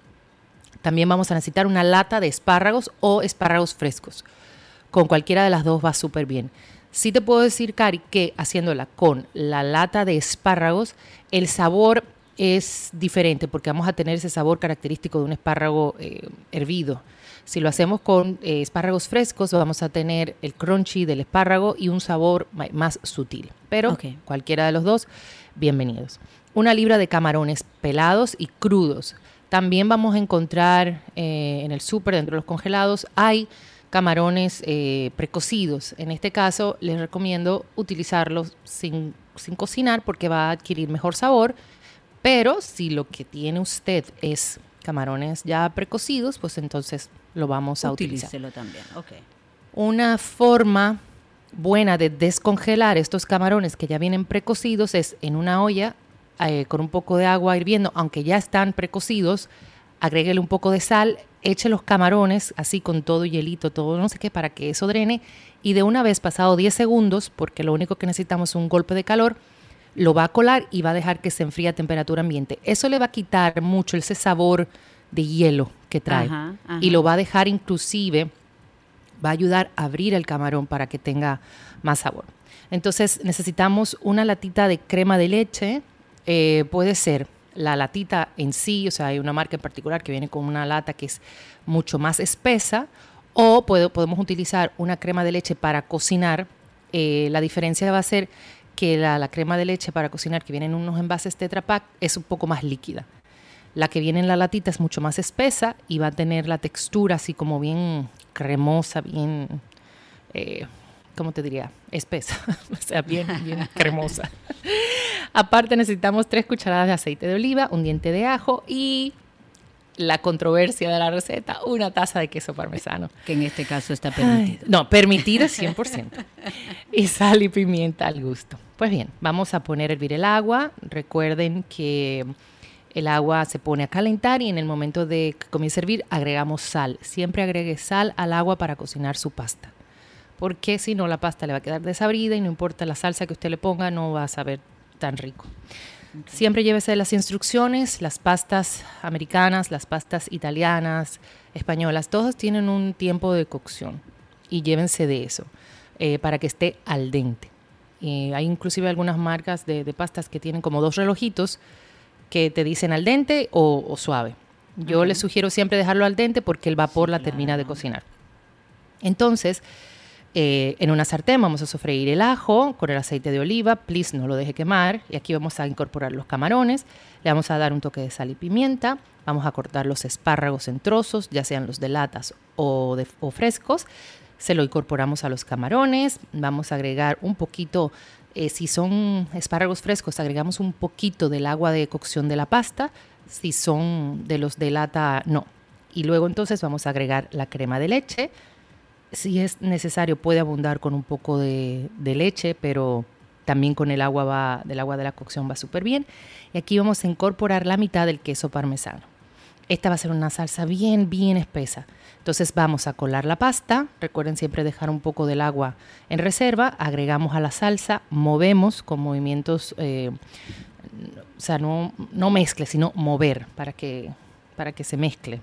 También vamos a necesitar una lata de espárragos o espárragos frescos. Con cualquiera de las dos va súper bien. Sí te puedo decir, Cari, que haciéndola con la lata de espárragos, el sabor es diferente porque vamos a tener ese sabor característico de un espárrago eh, hervido. Si lo hacemos con eh, espárragos frescos, vamos a tener el crunchy del espárrago y un sabor más sutil. Pero cualquiera de los dos, bienvenidos. Una libra de camarones pelados y crudos. También vamos a encontrar eh, en el súper, dentro de los congelados, hay camarones eh, precocidos. En este caso, les recomiendo utilizarlos sin, sin cocinar porque va a adquirir mejor sabor. Pero si lo que tiene usted es camarones ya precocidos, pues entonces lo vamos a utilizar. también, Una forma buena de descongelar estos camarones que ya vienen precocidos es en una olla eh, con un poco de agua hirviendo, aunque ya están precocidos, agréguele un poco de sal, eche los camarones así con todo hielito, todo no sé qué, para que eso drene y de una vez pasado 10 segundos, porque lo único que necesitamos es un golpe de calor, lo va a colar y va a dejar que se enfríe a temperatura ambiente. Eso le va a quitar mucho ese sabor de hielo que trae y lo va a dejar inclusive, va a ayudar a abrir el camarón para que tenga más sabor. Entonces necesitamos una latita de crema de leche, eh, puede ser la latita en sí, o sea, hay una marca en particular que viene con una lata que es mucho más espesa, o podemos utilizar una crema de leche para cocinar. Eh, la diferencia va a ser que la, crema de leche para cocinar que viene en unos envases Tetra Pak es un poco más líquida. La que viene en la latita es mucho más espesa y va a tener la textura así como bien cremosa, bien, eh, ¿cómo te diría? Espesa, <laughs> o sea, bien, bien <laughs> cremosa. Aparte necesitamos tres cucharadas de aceite de oliva, un diente de ajo y la controversia de la receta, una taza de queso parmesano. Que en este caso está permitido. no, permitido 100%. y sal y pimienta al gusto. Pues bien, vamos a poner a hervir el agua. Recuerden que el agua se pone a calentar y en el momento de que comience a hervir agregamos sal. Siempre agregue sal al agua para cocinar su pasta. Porque si no la pasta le va a quedar desabrida y no importa la salsa que usted le ponga, no va a saber tan rico. Siempre llévese las instrucciones, las pastas americanas, las pastas italianas, españolas, todas tienen un tiempo de cocción y llévense de eso eh, para que esté al dente. hay inclusive algunas marcas de, pastas que tienen como dos relojitos que te dicen al dente o, suave. Yo les sugiero siempre dejarlo al dente porque el vapor la termina de cocinar. Entonces, eh, en una sartén vamos a sofreír el ajo con el aceite de oliva, please no lo deje quemar. Y aquí vamos a incorporar los camarones, le vamos a dar un toque de sal y pimienta, vamos a cortar los espárragos en trozos, ya sean los de latas o, frescos. Se lo incorporamos a los camarones, vamos a agregar un poquito, eh, si son espárragos frescos, agregamos un poquito del agua de cocción de la pasta, si son de los de lata, no. Y luego entonces vamos a agregar la crema de leche, si es necesario puede abundar con un poco de, leche, pero también con el agua va, del agua de la cocción va súper bien. Y aquí vamos a incorporar la mitad del queso parmesano. Esta va a ser una salsa bien, bien espesa. Entonces vamos a colar la pasta. Recuerden siempre dejar un poco del agua en reserva. Agregamos a la salsa, movemos con movimientos eh, o sea, no, no mezcle, sino mover para que, para que se mezcle.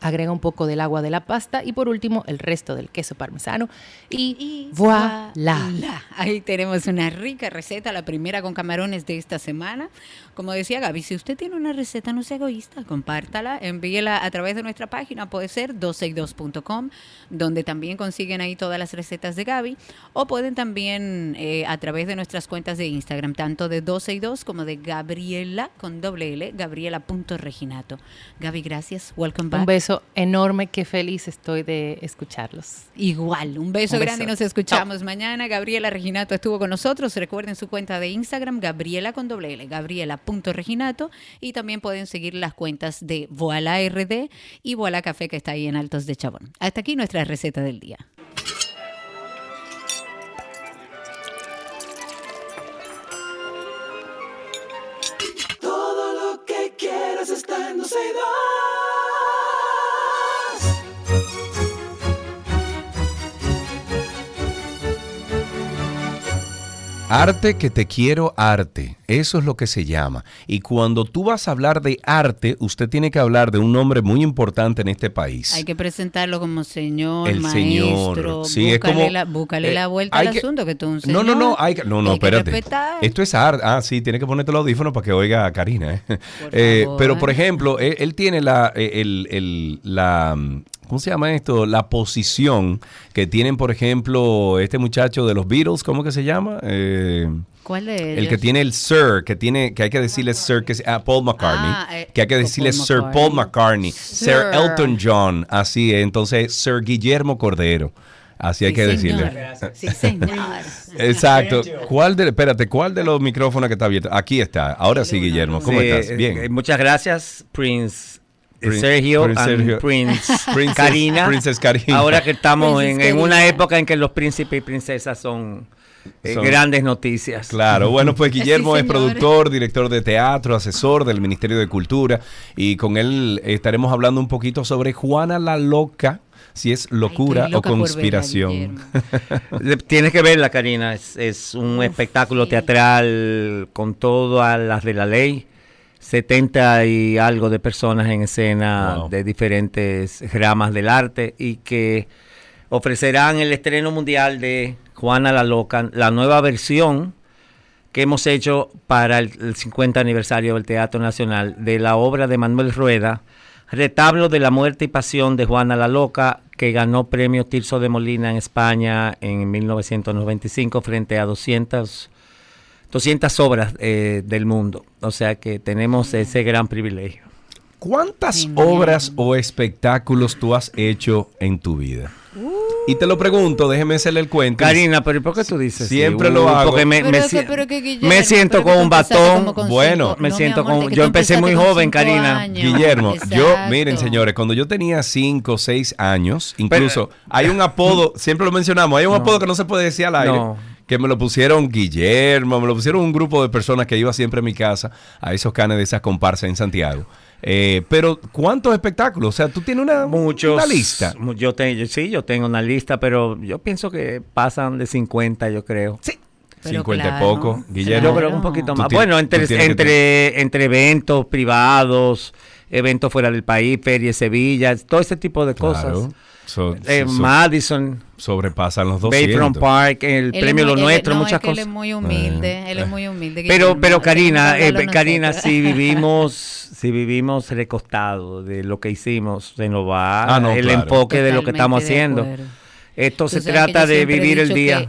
Agrega un poco del agua de la pasta y por último el resto del queso parmesano y, voilà. voilà. Ahí tenemos una rica receta, la primera con camarones de esta semana. Como decía Gaby, si usted tiene una receta, no sea egoísta, compártala, envíela a través de nuestra página, puede ser 262.com, donde también consiguen ahí todas las recetas de Gaby, o pueden también eh, a través de nuestras cuentas de Instagram, tanto de 262 como de Gabriela con doble L, gabriela.reginato. Gaby, gracias, welcome back. Un beso enorme, qué feliz estoy de escucharlos. Igual, un beso Un grande y nos escuchamos mañana. Gabriela Reginato estuvo con nosotros. Recuerden su cuenta de Instagram, Gabriela con doble L, Gabriela.reginato. Y también pueden seguir las cuentas de Voila RD y Voila Café que está ahí en Altos de Chabón. Hasta aquí nuestra receta del día. Todo lo que quieras está en 12 Arte que te quiero arte, eso es lo que se llama. Y cuando tú vas a hablar de arte, usted tiene que hablar de un nombre muy importante en este país. Hay que presentarlo como señor, El maestro. señor. Sí, es búscale como, la, búscale eh, la vuelta hay al que- asunto, que tú un No, señor. no, no, hay que- no, no, hay espérate. Esto es arte. Ah, sí, tiene que ponerte el audífono para que oiga a Karina. ¿eh? Eh, favor. pero, por ejemplo, él, él tiene la, eh, el, el- la, mm, ¿cómo se llama esto? La posición que tienen, por ejemplo, este muchacho de los Beatles, ¿cómo que se llama? Eh, ¿Cuál de ellos? el que tiene el Sir, que tiene, que hay que decirle Sir, que es ah, Paul McCartney, Ah, eh, que hay que Paul decirle Sir. Paul McCartney, Sir. Sir. Elton John, así es, entonces Sir Guillermo Cordero, así hay Sí, que señor. decirle. Sí, señor. <laughs> Exacto. ¿Cuál de, espérate, cuál de los micrófonos que está abierto? Aquí está. Ahora sí, Guillermo. ¿Cómo Sí, estás? eh, Bien. muchas gracias, Prince. Eh, Prin- Sergio, Prince and Sergio. Prince <laughs> Princess- <laughs> Karina. Princess Karina. Ahora que estamos en, una época en que los príncipes y princesas son, eh, Son- grandes noticias. Claro, bueno, pues <laughs> Guillermo Sí, es productor, director de teatro, asesor del Ministerio de Cultura y con él estaremos hablando un poquito sobre Juana la Loca, si es locura o verla, conspiración. Tienes que verla, Karina. Es, es un espectáculo sí. teatral con todas las de la ley. 70 y algo de personas en escena Wow. de diferentes ramas del arte y que ofrecerán el estreno mundial de Juana la Loca, la nueva versión que hemos hecho para el, el 50 aniversario del Teatro Nacional de la obra de Manuel Rueda, Retablo de la muerte y pasión de Juana la Loca, que ganó premio Tirso de Molina en España en 1995 frente a 200, 200 obras eh, del mundo. O sea que tenemos ese gran privilegio. ¿Cuántas obras o espectáculos tú has hecho en tu vida? Y te lo pregunto, déjeme hacerle el cuento. Karina, pero ¿y ¿por qué tú dices? Siempre sí? lo Uy, hago. Porque me, Pero me que- si- pero que, Guillermo, me siento pero con un batón. con Bueno. cinco- Me no, siento amor, con- yo empecé muy joven, Karina. años. Guillermo, yo, miren señores, cuando yo tenía 5 o 6 años, incluso hay un apodo, siempre lo mencionamos, hay un No. apodo que no se puede decir al aire, No. Que me lo pusieron Guillermo, me lo pusieron un grupo de personas que iba siempre a mi casa, a esos canes de esas comparsas en Santiago. Eh, pero, ¿cuántos espectáculos? O sea, tú tienes una, Muchos. una lista. Yo te- yo- sí, yo tengo una lista, pero yo pienso que pasan de 50, yo creo. Sí. Pero 50 claro, y poco, Guillermo. Yo creo que Claro. un poquito más. Bueno, entre, entre, entre eventos privados, eventos fuera del país, Feria de Sevilla, todo ese tipo de Claro. cosas. So- Eh, so- Madison, sobrepasan los 200. Bayfront Park, el Él premio muy- Lo él- Nuestro, no, muchas es que Él es cosas. muy humilde, él es muy humilde. Pero, pero Karina, eh, Karina, nosotros. si <laughs> vivimos, si vivimos recostados de lo que hicimos, se nos va Ah, no, el claro. enfoque de lo que estamos haciendo. Esto Tú se trata de vivir el día. que-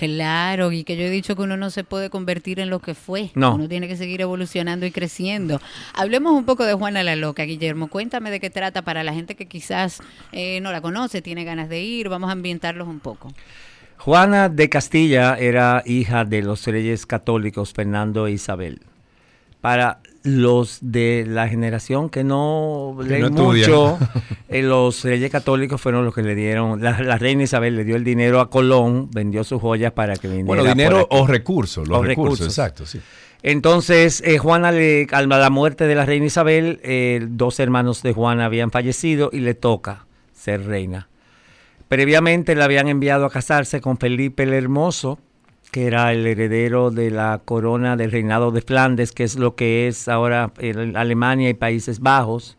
Claro, y que yo he dicho que uno no se puede convertir en lo que fue. No. Uno tiene que seguir evolucionando y creciendo. Hablemos un poco de Juana la Loca, Guillermo. Cuéntame de qué trata para la gente que quizás eh, no la conoce, tiene ganas de ir. Vamos a ambientarlos un poco. Juana de Castilla era hija de los reyes católicos Fernando e Isabel. Para los de la generación que no Que leen no mucho, <laughs> eh, los reyes católicos fueron los que le dieron, la, la reina Isabel le dio el dinero a Colón, vendió sus joyas para que viniera Bueno, dinero o recursos, los O recursos, recursos. exacto, sí. Entonces, eh, Juana, le, a la muerte de la reina Isabel, eh, dos hermanos de Juana habían fallecido y le toca ser reina. Previamente la habían enviado a casarse con Felipe el Hermoso, que era el heredero de la corona del reinado de Flandes, que es lo que es ahora eh, Alemania y Países Bajos.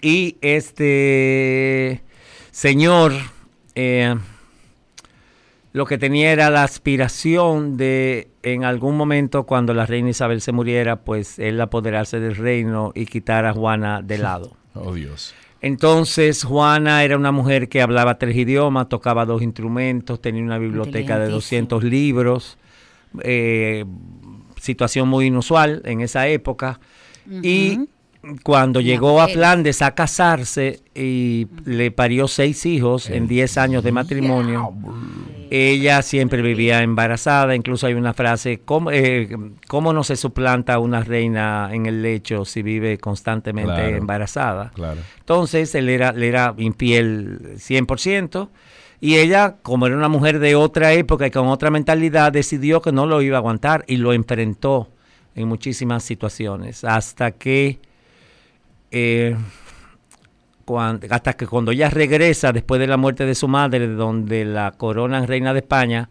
Y este señor eh, lo que tenía era la aspiración de en algún momento cuando la reina Isabel se muriera, pues él apoderarse del reino y quitar a Juana de <laughs> lado. Oh, Dios. Entonces Juana era una mujer que hablaba tres idiomas, tocaba dos instrumentos, tenía una biblioteca de 200 libros, eh, situación muy inusual en esa época. Y cuando llegó a. Flandes a casarse y le parió seis hijos en 10 años de matrimonio, ella siempre vivía embarazada. Incluso hay una frase, ¿cómo, eh, ¿cómo no se suplanta una reina en el lecho si vive constantemente Claro. embarazada? Claro. Entonces él era, le era infiel 100%. Y ella, como era una mujer de otra época y con otra mentalidad, decidió que no lo iba a aguantar y lo enfrentó en muchísimas situaciones. Hasta que, eh, hasta que cuando ella regresa después de la muerte de su madre, donde la coronan reina de España,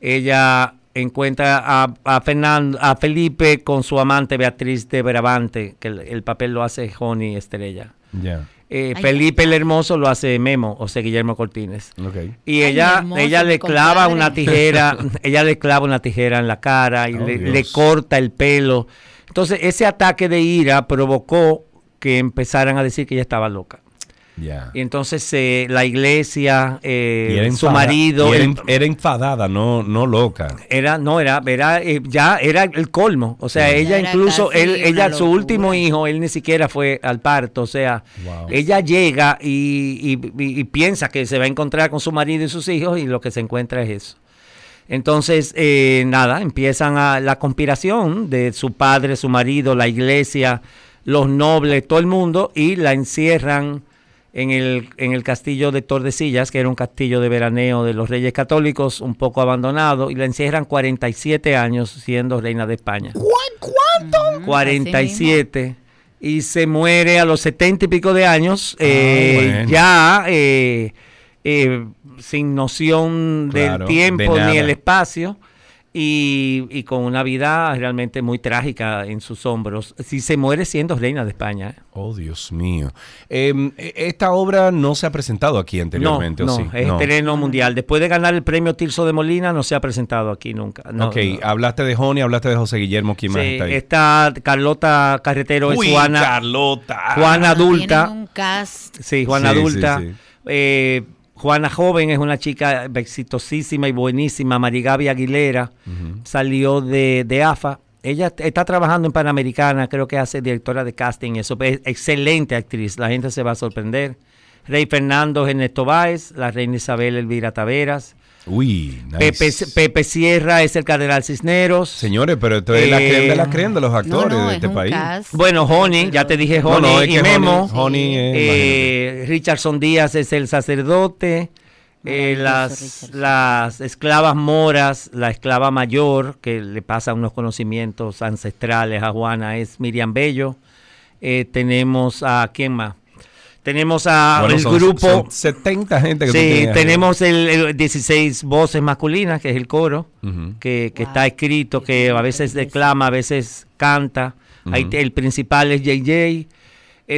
ella encuentra a, a, Fernan- a Felipe con su amante Beatriz de Brabante, que el, el papel lo hace Joni Estrella. Eh, Ay, Felipe el Hermoso lo hace Memo, o sea, Guillermo Cortines. Y Ay, ella, hermoso, ella le clava compadre. una tijera, <laughs> ella le clava una tijera en la cara y Oh, le corta el pelo. Entonces, ese ataque de ira provocó que empezaran a decir que ella estaba loca. Y entonces eh, la iglesia, eh, Y era su marido, y era, el- en- era enfadada, no, no loca. era, no, era, era eh, ya era el colmo. O sea, ella Era incluso, él, ella, su último hijo, él ni siquiera fue al parto. O sea, Wow. ella llega y, y- y- y piensa que se va a encontrar con su marido y sus hijos y lo que se encuentra es eso. Entonces, eh, nada, empiezan a, la conspiración de su padre, su marido, la iglesia, los nobles, todo el mundo, y la encierran en el, en el castillo de Tordesillas, que era un castillo de veraneo de los reyes católicos, un poco abandonado, y la encierran 47 años siendo reina de España. Ujú, 47 y se muere a los 70 y pico de años, eh, Ah, bueno. ya eh, eh, sin noción Claro, del tiempo de ni el espacio y, y con una vida realmente muy trágica en sus hombros. Si se muere siendo reina de España. ¿eh? Oh, Dios mío. Em, e- esta obra no se ha presentado aquí No, anteriormente, ¿o no, sí? es No. estreno mundial. Después de ganar el premio Tirso de Molina, no se ha presentado aquí nunca. No, ok, no. hablaste de Joni, hablaste de José Guillermo, ¿quién más Sí, está ahí? está Carlota Carretero, es Uy, Juana, Carlota. Juana adulta. Tienen un cast Sí, Juana Sí, adulta. sí, sí. Eh, Juana joven es una chica exitosísima y buenísima. Marigaby Aguilera salió de, de AFA. Ella está trabajando en Panamericana, creo que hace directora de casting. Eso es excelente actriz. La gente se va a sorprender. Rey Fernando Ernesto Báez, la reina Isabel Elvira Taveras. Uy, nice. Pepe, Pepe Sierra es el cardenal Cisneros. Señores, pero esto es la Eh, creen de la creen de los actores no, de es este país. cast. Bueno, Honey, ya te dije Honey no, es y Memo. Honey- Eh, Richardson Díaz es el sacerdote. Eh, las, las esclavas moras, la esclava mayor que le pasa unos conocimientos ancestrales a Juana es Miriam Bello. Eh, tenemos a quién más? Tenemos a Bueno, el son- grupo. son 70 gente que sí, tenemos el, el 16 voces masculinas, que es el coro, que, que Wow. está escrito, que a veces declama, a veces canta. Ahí el principal es JJ.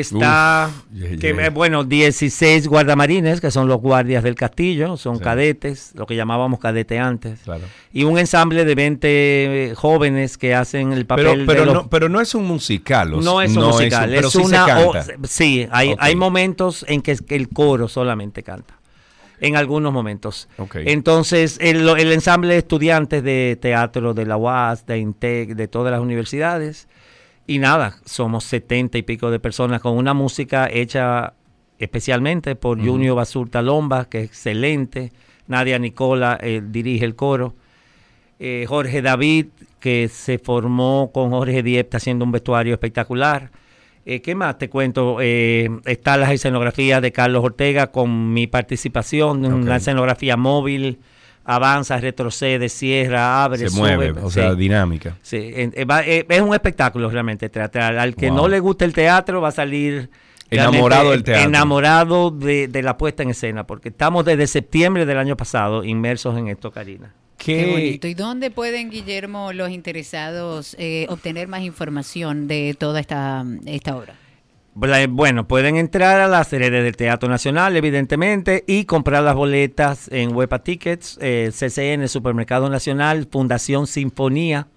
Está, Uf, que, bueno, 16 guardamarines, que son los guardias del castillo, son Sí. cadetes, lo que llamábamos cadete antes. Claro. Y un ensamble de 20 eh, jóvenes que hacen el papel Pero, pero, de los- no, pero no es un musical. o no es un musical, pero es sí se una... o- canta. sí, hay, hay momentos en que, el coro solamente canta. En algunos momentos. Entonces, el, el ensamble de estudiantes de teatro de la UAS, de INTEC, de todas las universidades. Y nada, somos setenta y pico de personas con una música hecha especialmente por Junior Basurta Lomba, que es excelente. Nadia Nicola eh, dirige el coro. Eh, Jorge David, que se formó con Jorge Diepta haciendo un vestuario espectacular. Eh, ¿Qué más te cuento? Está la escenografía de Carlos Ortega con mi participación, una Ok. escenografía móvil, avanza, retrocede, cierra, abre, se sube. mueve, o sea, dinámica. Sí, en- eh, va- eh, es un espectáculo realmente teatral. Al que Wow. no le guste el teatro va a salir Enamorado del teatro. Enamorado de, de la puesta en escena, porque estamos desde septiembre del año pasado inmersos en esto, Karina. Qué bonito. ¿Y dónde pueden, Guillermo, los interesados eh, obtener más información de toda esta, esta obra? Bueno, pueden entrar a las redes del Teatro Nacional, evidentemente, y comprar las boletas en Huepa Tickets, eh, CCN, Supermercado Nacional, Fundación Sinfonía,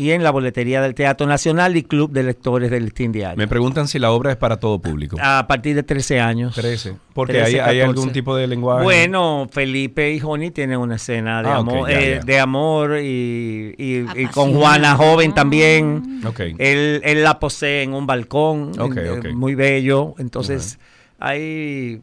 y en la boletería del Teatro Nacional y Club de Lectores del Listín Diario. Me preguntan si la obra es para todo público. A partir de 13 años. 13. Porque 13, hay, hay 14. algún tipo de lenguaje. Bueno, Felipe y Joni tienen una escena de Ah, amor, ya, eh, de amor y, y- y con. Juana joven también. Ok. Él, él la posee en un balcón, Ok, eh, ok. muy bello. Entonces, hay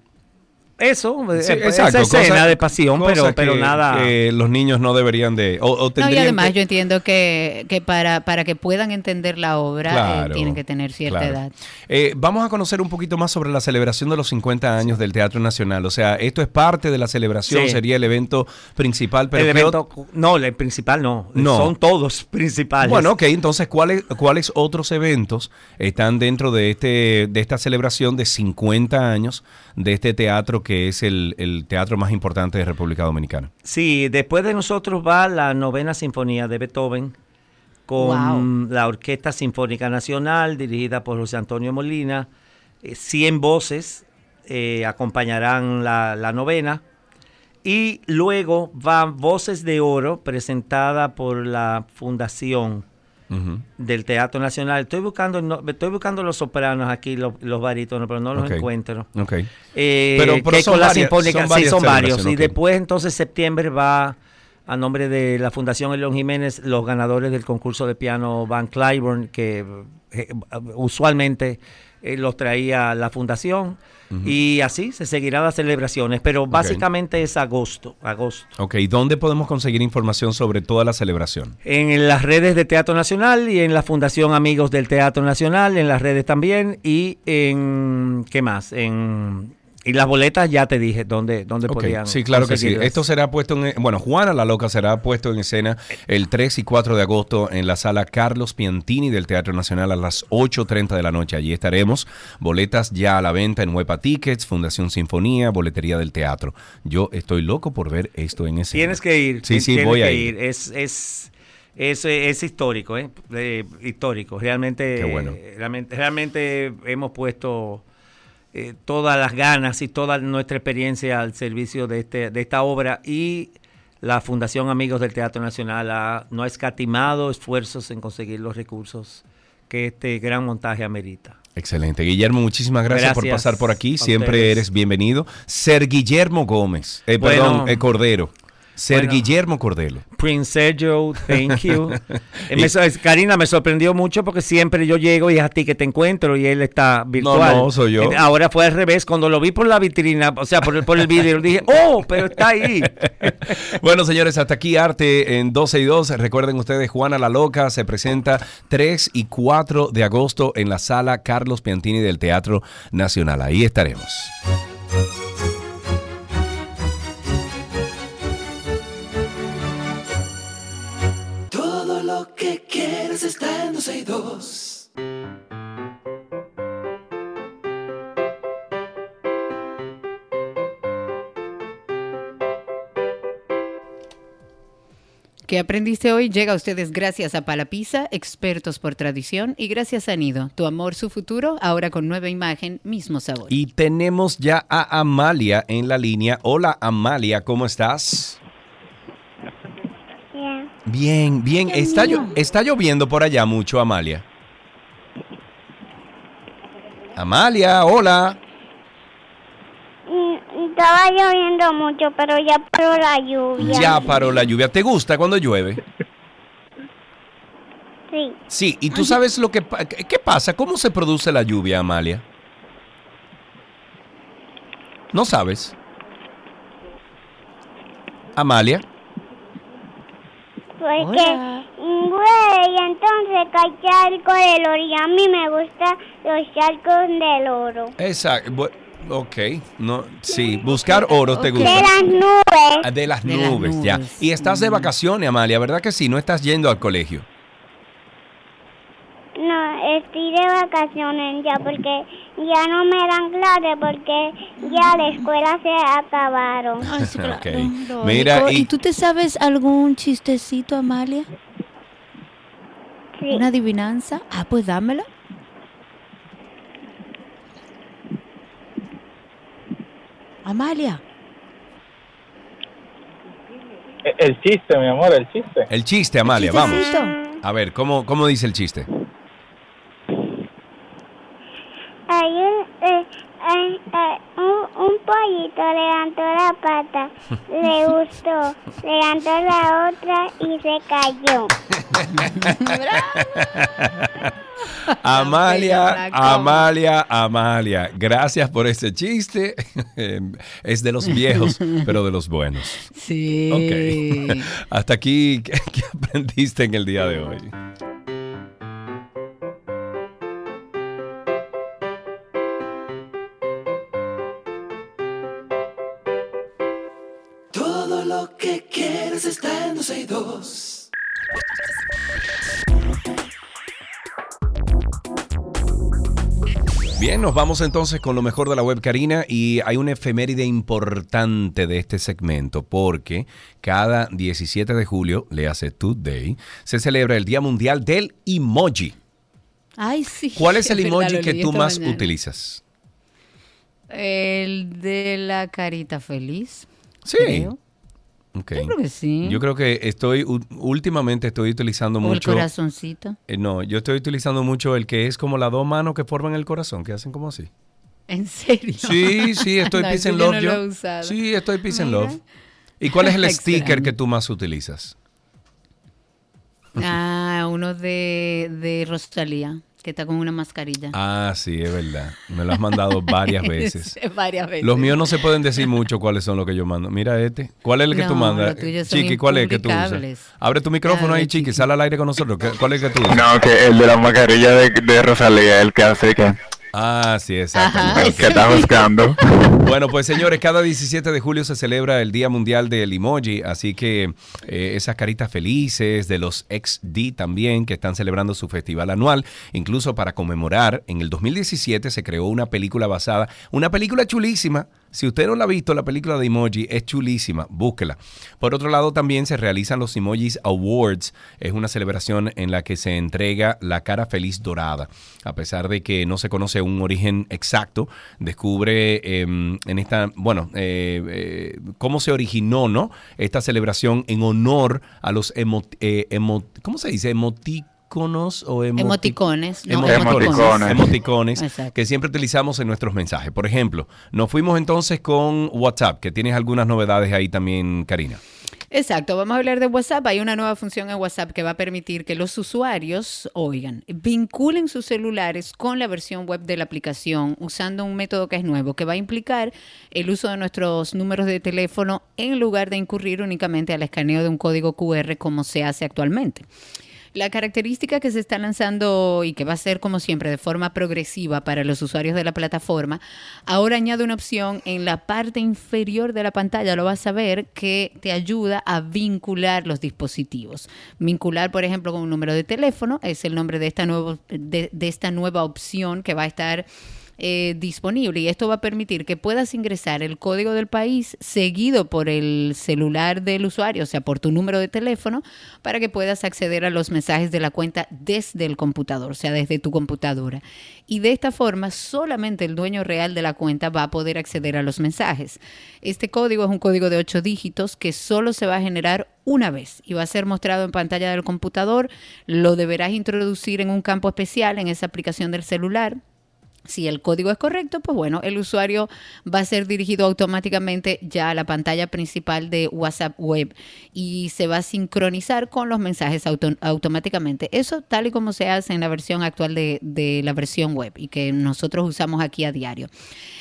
eso, Sí, eh, exacto, esa escena cosa- de pasión, pero, pero que- nada. que los niños no deberían de. O, o No, y además que- yo entiendo que, que para, para que puedan entender la obra eh, tienen que tener cierta claro. edad. Eh, vamos a conocer un poquito más sobre la celebración de los 50 años del Teatro Nacional. O sea, esto es parte de la celebración, Sí. sería el evento principal. Pero el ¿qué evento, no, el principal no, No. son todos principales. Bueno, ok, entonces, ¿cuáles, ¿cuáles otros eventos están dentro de, este, de esta celebración de 50 años de este teatro que es el, el teatro más importante de República Dominicana? Sí, después de nosotros va la novena sinfonía de Beethoven con la Orquesta Sinfónica Nacional dirigida por José Antonio Molina. Eh, 100 voces eh, acompañarán la, la novena. Y luego van Voces de Oro presentada por la Fundación Del Teatro Nacional. Estoy buscando, no- estoy buscando los sopranos aquí, los, los barítonos, pero no los encuentro. Ok. Eh, Pero- pero que son con varias- son sí, son varios. Y después entonces septiembre va a nombre de la Fundación León Jiménez los ganadores del concurso de piano Van Cliburn, que eh, usualmente eh, los traía la fundación. Y así se seguirán las celebraciones, pero básicamente es agosto, agosto. Ok, ¿dónde podemos conseguir información sobre toda la celebración? En las redes de Teatro Nacional y en la Fundación Amigos del Teatro Nacional, en las redes también. Y en, ¿qué más? En, y las boletas ya te dije dónde, dónde Ok, podían Sí, claro que sí. Esto será puesto en... Bueno, Juana la Loca será puesto en escena el 3 y 4 de agosto en la sala Carlos Piantini del Teatro Nacional a las 8.30 de la noche. Allí estaremos. Boletas ya a la venta en Huepa Tickets, Fundación Sinfonía, Boletería del Teatro. Yo estoy loco por ver esto en escena. Tienes que ir. Sí, sí, voy a ir. Es, es, es, es histórico, ¿eh? Eh, histórico. Realmente, Qué bueno. eh, realmente, realmente hemos puesto eh, todas las ganas y toda nuestra experiencia al servicio de, este, de esta obra y la Fundación Amigos del Teatro Nacional ha, no ha escatimado esfuerzos en conseguir los recursos que este gran montaje amerita. Excelente. Guillermo, muchísimas gracias, por pasar por aquí. Siempre ustedes. eres bienvenido. Ser Guillermo Gómez. Eh, Bueno. perdón, eh, Cordero. Ser Bueno. Guillermo Cordero. Prince Sergio, thank you. <laughs> Eh, me so- Karina, me sorprendió mucho porque siempre yo llego y es a ti que te encuentro y él está virtual. no, soy yo. Eh, Ahora fue al revés, cuando lo vi por la vitrina, o sea, por el, por el vídeo, dije, oh, pero está ahí. <laughs> Bueno, señores, hasta aquí Arte en 12 y 2. Recuerden ustedes, Juana la Loca se presenta 3 y 4 de agosto en la sala Carlos Piantini del Teatro Nacional. Ahí estaremos. Quieres está en 12 y 2. ¿Qué aprendiste hoy? Llega a ustedes gracias a Palapisa, expertos por tradición, y gracias a Nido, tu amor, su futuro, ahora con nueva imagen, mismo sabor. Y tenemos ya a Amalia en la línea. Hola Amalia, ¿cómo estás? Bien. Bien. Está, llo- está lloviendo por allá mucho, Amalia. Amalia, hola. Mm, Estaba lloviendo mucho, pero ya paró la lluvia. Ya paró la lluvia. ¿Te gusta cuando llueve? Sí. Sí, y tú sabes lo que qué pasa, cómo se produce la lluvia, Amalia. ¿No sabes? Amalia. Porque, mm, güey, entonces cae charco del oro y a mí me gustan los charcos del oro. Exacto. Ok, no, sí, buscar oro te gusta. De las Ah, nubes. De las De las nubes, ya. nubes. Y estás de vacaciones, Amalia, ¿verdad que sí? No estás yendo al colegio. No, estoy de vacaciones ya porque ya no me dan clases porque ya la escuela se acabaron. Sí, <laughs> claro. Mira, ¿y y- tú te sabes algún chistecito, Amalia? Sí. ¿Una adivinanza? Ah, pues dámela. Amalia. E- El chiste, mi amor, el chiste. El chiste, Amalia, vamos. A ver, ¿cómo, cómo dice el chiste? Hay un, eh, hay- hay un, un pollito levantó la pata, <laughs> le gustó, levantó la otra y se cayó. <laughs> Amalia. Amalia, Amalia. Gracias por ese chiste. <laughs> es de los viejos, pero de los buenos. Sí. Ok. Hasta aquí, ¿qué, qué aprendiste en el día de hoy? Bien, nos vamos entonces con lo mejor de la web, Karina, y hay una efeméride importante de este segmento porque cada 17 de julio, le hace Today, se celebra el Día Mundial del Emoji. Ay, sí. ¿Cuál es <laughs> el emoji que tú más mañana. utilizas? El de la carita feliz. Sí. creo. Yo creo que sí. Yo creo que estoy, últimamente estoy utilizando o el mucho... corazoncito. Eh, no, yo estoy utilizando mucho el que es como las dos manos que forman el corazón, que hacen como así. ¿En serio? Sí, sí, estoy <laughs> No, peace and yo love no yo. lo he usado. Sí, estoy peace and Mira. love. ¿Y cuál es el <laughs> sticker que tú más utilizas? Ah, uno de, de Rosalía, que está con una mascarilla. Ah, sí, es verdad. Me lo has mandado varias <laughs> veces. Varias veces. Los míos no se pueden decir mucho cuáles son los que yo mando. Mira este. ¿Cuál es el que tú mandas? Chiqui, ¿cuál es el que tú usas? Abre tu micrófono Abre, ahí, Chiqui. Chiqui. Sal al aire con nosotros. ¿Qué- ¿Cuál es el que tú usas? No, que el de la mascarilla de, de Rosalía, el que hace que, Ah, sí, exacto. Ajá. el que está buscando. <laughs> Bueno, pues señores, cada 17 de julio se celebra el Día Mundial del Emoji, así que eh, esas caritas felices de los XD también, que están celebrando su festival anual, incluso para conmemorar, en el 2017 se creó una película basada, una película chulísima. Si usted no la ha visto, la película de Emoji es chulísima, búsquela. Por otro lado, también se realizan los Emojis Awards, es una celebración en la que se entrega la cara feliz dorada. A pesar de que no se conoce un origen exacto, descubre eh, en esta, bueno, eh, eh, cómo se originó, ¿no? Esta celebración en honor a los emo, eh, ¿cómo se dice? Emotíconos o emoti- Emoticones. no, Emoticones, Emoticones. emoticones que siempre utilizamos en nuestros mensajes. Por ejemplo, nos fuimos entonces con WhatsApp, que tienes algunas novedades ahí también, Karina. Exacto, vamos a hablar de WhatsApp. Hay una nueva función en WhatsApp que va a permitir que los usuarios, oigan, vinculen sus celulares con la versión web de la aplicación usando un método que es nuevo, que va a implicar el uso de nuestros números de teléfono en lugar de incurrir únicamente al escaneo de un código QR como se hace actualmente. La característica que se está lanzando y que va a ser como siempre de forma progresiva para los usuarios de la plataforma, ahora añade una opción en la parte inferior de la pantalla, lo vas a ver, que te ayuda a vincular los dispositivos. Vincular, por ejemplo, con un número de teléfono, es el nombre de esta, nuevo, de, de esta nueva opción que va a estar eh, disponible y esto va a permitir que puedas ingresar el código del país seguido por el celular del usuario, o sea, por tu número de teléfono, para que puedas acceder a los mensajes de la cuenta desde el computador, o sea, desde tu computadora. Y de esta forma, solamente el dueño real de la cuenta va a poder acceder a los mensajes. Este código es un código de 8 dígitos que solo se va a generar una vez y va a ser mostrado en pantalla del computador. Lo deberás introducir en un campo especial en esa aplicación del celular. Si el código es correcto, pues bueno, el usuario va a ser dirigido automáticamente ya a la pantalla principal de WhatsApp Web y se va a sincronizar con los mensajes auto- automáticamente. Eso tal y como se hace en la versión actual de, de la versión web y que nosotros usamos aquí a diario.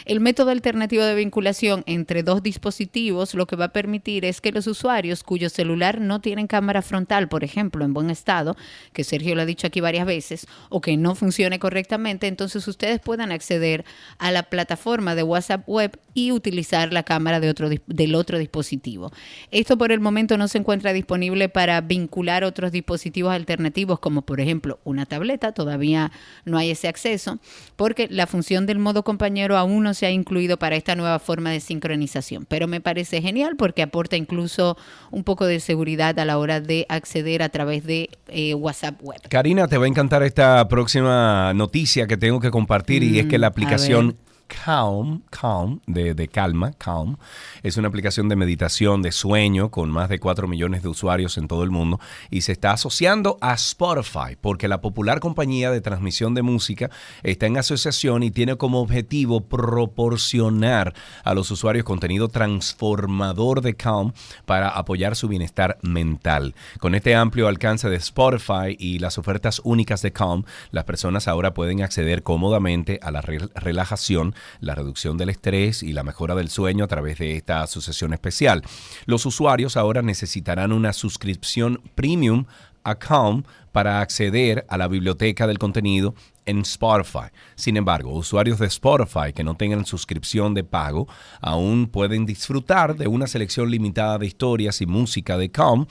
El método alternativo de vinculación entre dos dispositivos lo que va a permitir es que los usuarios cuyo celular no tienen cámara frontal, por ejemplo, en buen estado, que Sergio lo ha dicho aquí varias veces, o que no funcione correctamente, entonces ustedes puedan acceder a la plataforma de WhatsApp Web y utilizar la cámara de otro, del otro dispositivo. Esto por el momento no se encuentra disponible para vincular otros dispositivos alternativos, como por ejemplo una tableta, todavía no hay ese acceso, porque la función del modo compañero aún no se ha incluido para esta nueva forma de sincronización. Pero me parece genial porque aporta incluso un poco de seguridad a la hora de acceder a través de eh, WhatsApp Web. Karina, te va a encantar esta próxima noticia que tengo que compartir y es que la Mm, aplicación. Calm, Calm, de, de calma, Calm, es una aplicación de meditación, de sueño, con más de 4 millones de usuarios en todo el mundo y se está asociando a Spotify porque la popular compañía de transmisión de música está en asociación y tiene como objetivo proporcionar a los usuarios contenido transformador de Calm para apoyar su bienestar mental. Con este amplio alcance de Spotify y las ofertas únicas de Calm, las personas ahora pueden acceder cómodamente a la re- relajación, la reducción del estrés y la mejora del sueño a través de esta asociación especial. Los usuarios ahora necesitarán una suscripción premium a Calm para acceder a la biblioteca del contenido en Spotify. Sin embargo, usuarios de Spotify que no tengan suscripción de pago aún pueden disfrutar de una selección limitada de historias y música de Calm.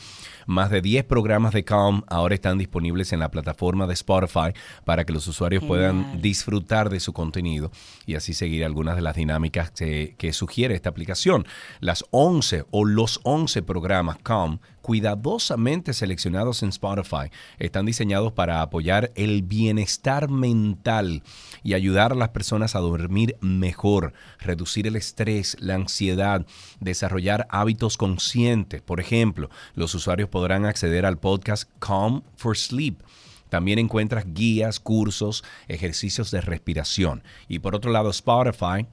Más de 10 programas de Calm ahora están disponibles en la plataforma de Spotify para que los usuarios puedan disfrutar de su contenido y así seguir algunas de las dinámicas que, que sugiere esta aplicación. Las 11 o los 11 programas Calm cuidadosamente seleccionados en Spotify están diseñados para apoyar el bienestar mental y ayudar a las personas a dormir mejor, reducir el estrés, la ansiedad, desarrollar hábitos conscientes. Por ejemplo, los usuarios podrán acceder al podcast Calm for Sleep. También encuentras guías, cursos, ejercicios de respiración. Y por otro lado, Spotify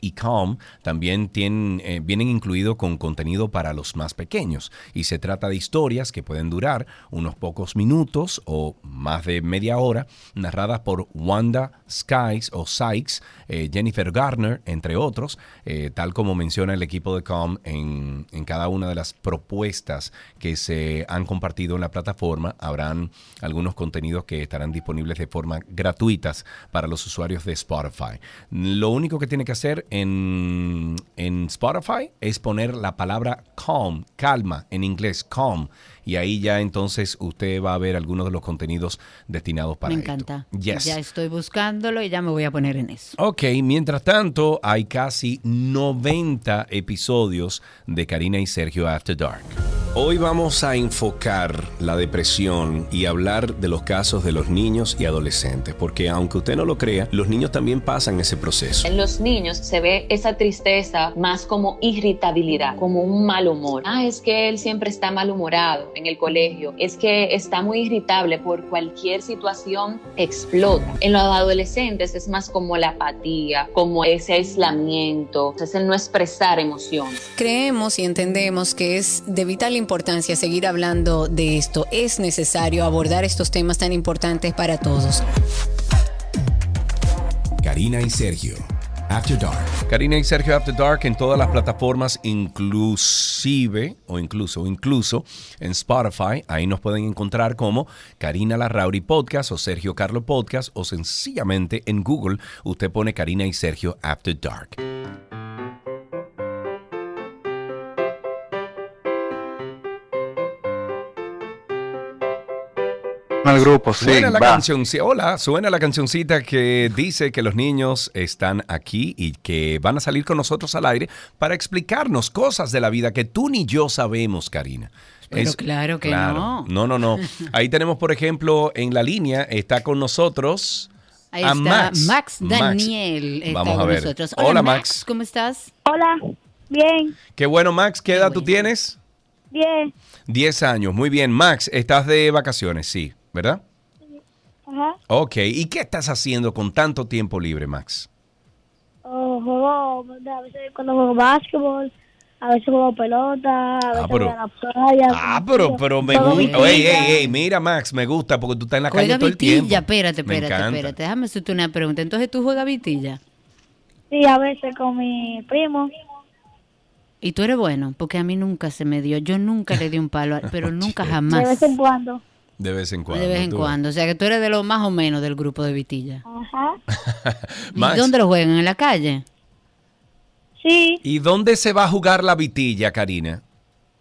y Calm también tienen, eh, vienen incluidos con contenido para los más pequeños. Y se trata de historias que pueden durar unos pocos minutos o más de media hora, narradas por Wanda Skies o Sykes, eh, Jennifer Garner, entre otros, eh, tal como menciona el equipo de Calm en, en cada una de las propuestas que se han compartido en la plataforma. Habrán algunos contenidos que estarán disponibles de forma gratuitas para los usuarios de Spotify. Lo único que tiene que hacer en, en Spotify es poner la palabra calm, calma, en inglés, calm, y ahí ya entonces usted va a ver algunos de los contenidos destinados para Me esto. encanta. Yes. Ya estoy buscándolo y ya me voy a poner en eso. Ok, mientras tanto, hay casi 90 episodios de Karina y Sergio After Dark. Hoy vamos a enfocar la depresión y hablar de los casos de los niños y adolescentes, porque aunque usted no lo crea, los niños también pasan ese proceso. En los niños se ve esa tristeza más como irritabilidad, como un mal humor. Ah, es que él siempre está malhumorado en el colegio, es que está muy irritable por cualquier situación, explota. En los adolescentes es más como la apatía, como ese aislamiento, es el no expresar emociones. Creemos y entendemos que es de vital importancia seguir hablando de esto. Es necesario abordar estos temas tan importantes para todos. Karina y Sergio. After Dark. Karina y Sergio After Dark en todas las plataformas, inclusive o incluso incluso en Spotify. Ahí nos pueden encontrar como Karina Larrauri Podcast o Sergio Carlo Podcast o sencillamente en Google usted pone Karina y Sergio After Dark. Al grupo, sí. Suena la cancioncita, hola, suena la cancioncita que dice que los niños están aquí y que van a salir con nosotros al aire para explicarnos cosas de la vida que tú ni yo sabemos, Karina. Pero claro que no. No, no, no. <laughs> Ahí tenemos, por ejemplo, en la línea está con nosotros Ahí a está Max. Max, Daniel. está Vamos a con ver. nosotros. Hola, Max. Max. ¿Cómo estás? Hola, bien, Qué bueno, Max. ¿Qué edad tú tienes? bien. 10 años. Muy bien. Max, estás de vacaciones, sí, ¿verdad? Ajá. Ok. ¿Y qué estás haciendo con tanto tiempo libre, Max? Oh, juego, a veces cuando juego básquetbol, a veces juego pelota, a veces pero- voy a la playa. Ah, pero, pero me gusta. vitilla. Ey, ey, ey, mira, Max, me gusta porque tú estás en la calle todo el tiempo. Espérate, espérate, espérate. Déjame hacerte una pregunta. Entonces, ¿tú juegas vitilla? Sí, a veces con mi primo. Y tú eres bueno, porque a mí nunca se me dio. Yo nunca le di un palo, pero <laughs> nunca De jamás. vez en cuando. De vez en cuando. De vez en tú. cuando. O sea, que tú eres de lo más o menos del grupo de vitilla. Ajá. <laughs> ¿Y dónde lo juegan? ¿En la calle? Sí, ¿Y dónde se va a jugar la vitilla, Karina?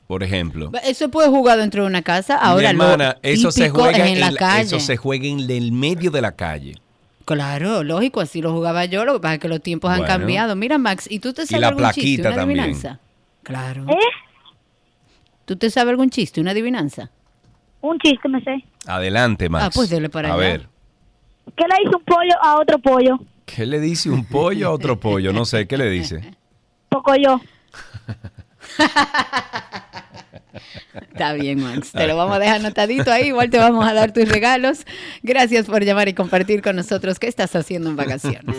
Por ejemplo. Eso puede jugar dentro de una casa. Ahora Mi lo hermana, eso se juega es en la la- calle. Eso se juega en el medio de la calle. Claro, lógico, así lo jugaba yo, lo que pasa es que los tiempos han Bueno. cambiado. Mira, Max, ¿y tú te sabes la algún chiste, una también. adivinanza? Claro. ¿eh? ¿Tú te sabes algún chiste, una adivinanza? Un chiste me sé. Adelante, Max. Ah, pues dele para A allá. ver, ¿Qué le hizo un pollo a otro pollo? ¿qué le dice un pollo a otro pollo? No sé, ¿qué le dice? <laughs> Poco yo. Está bien, Max. Te lo vamos a dejar anotadito ahí. Igual te vamos a dar tus regalos. Gracias por llamar y compartir con nosotros qué estás haciendo en vacaciones.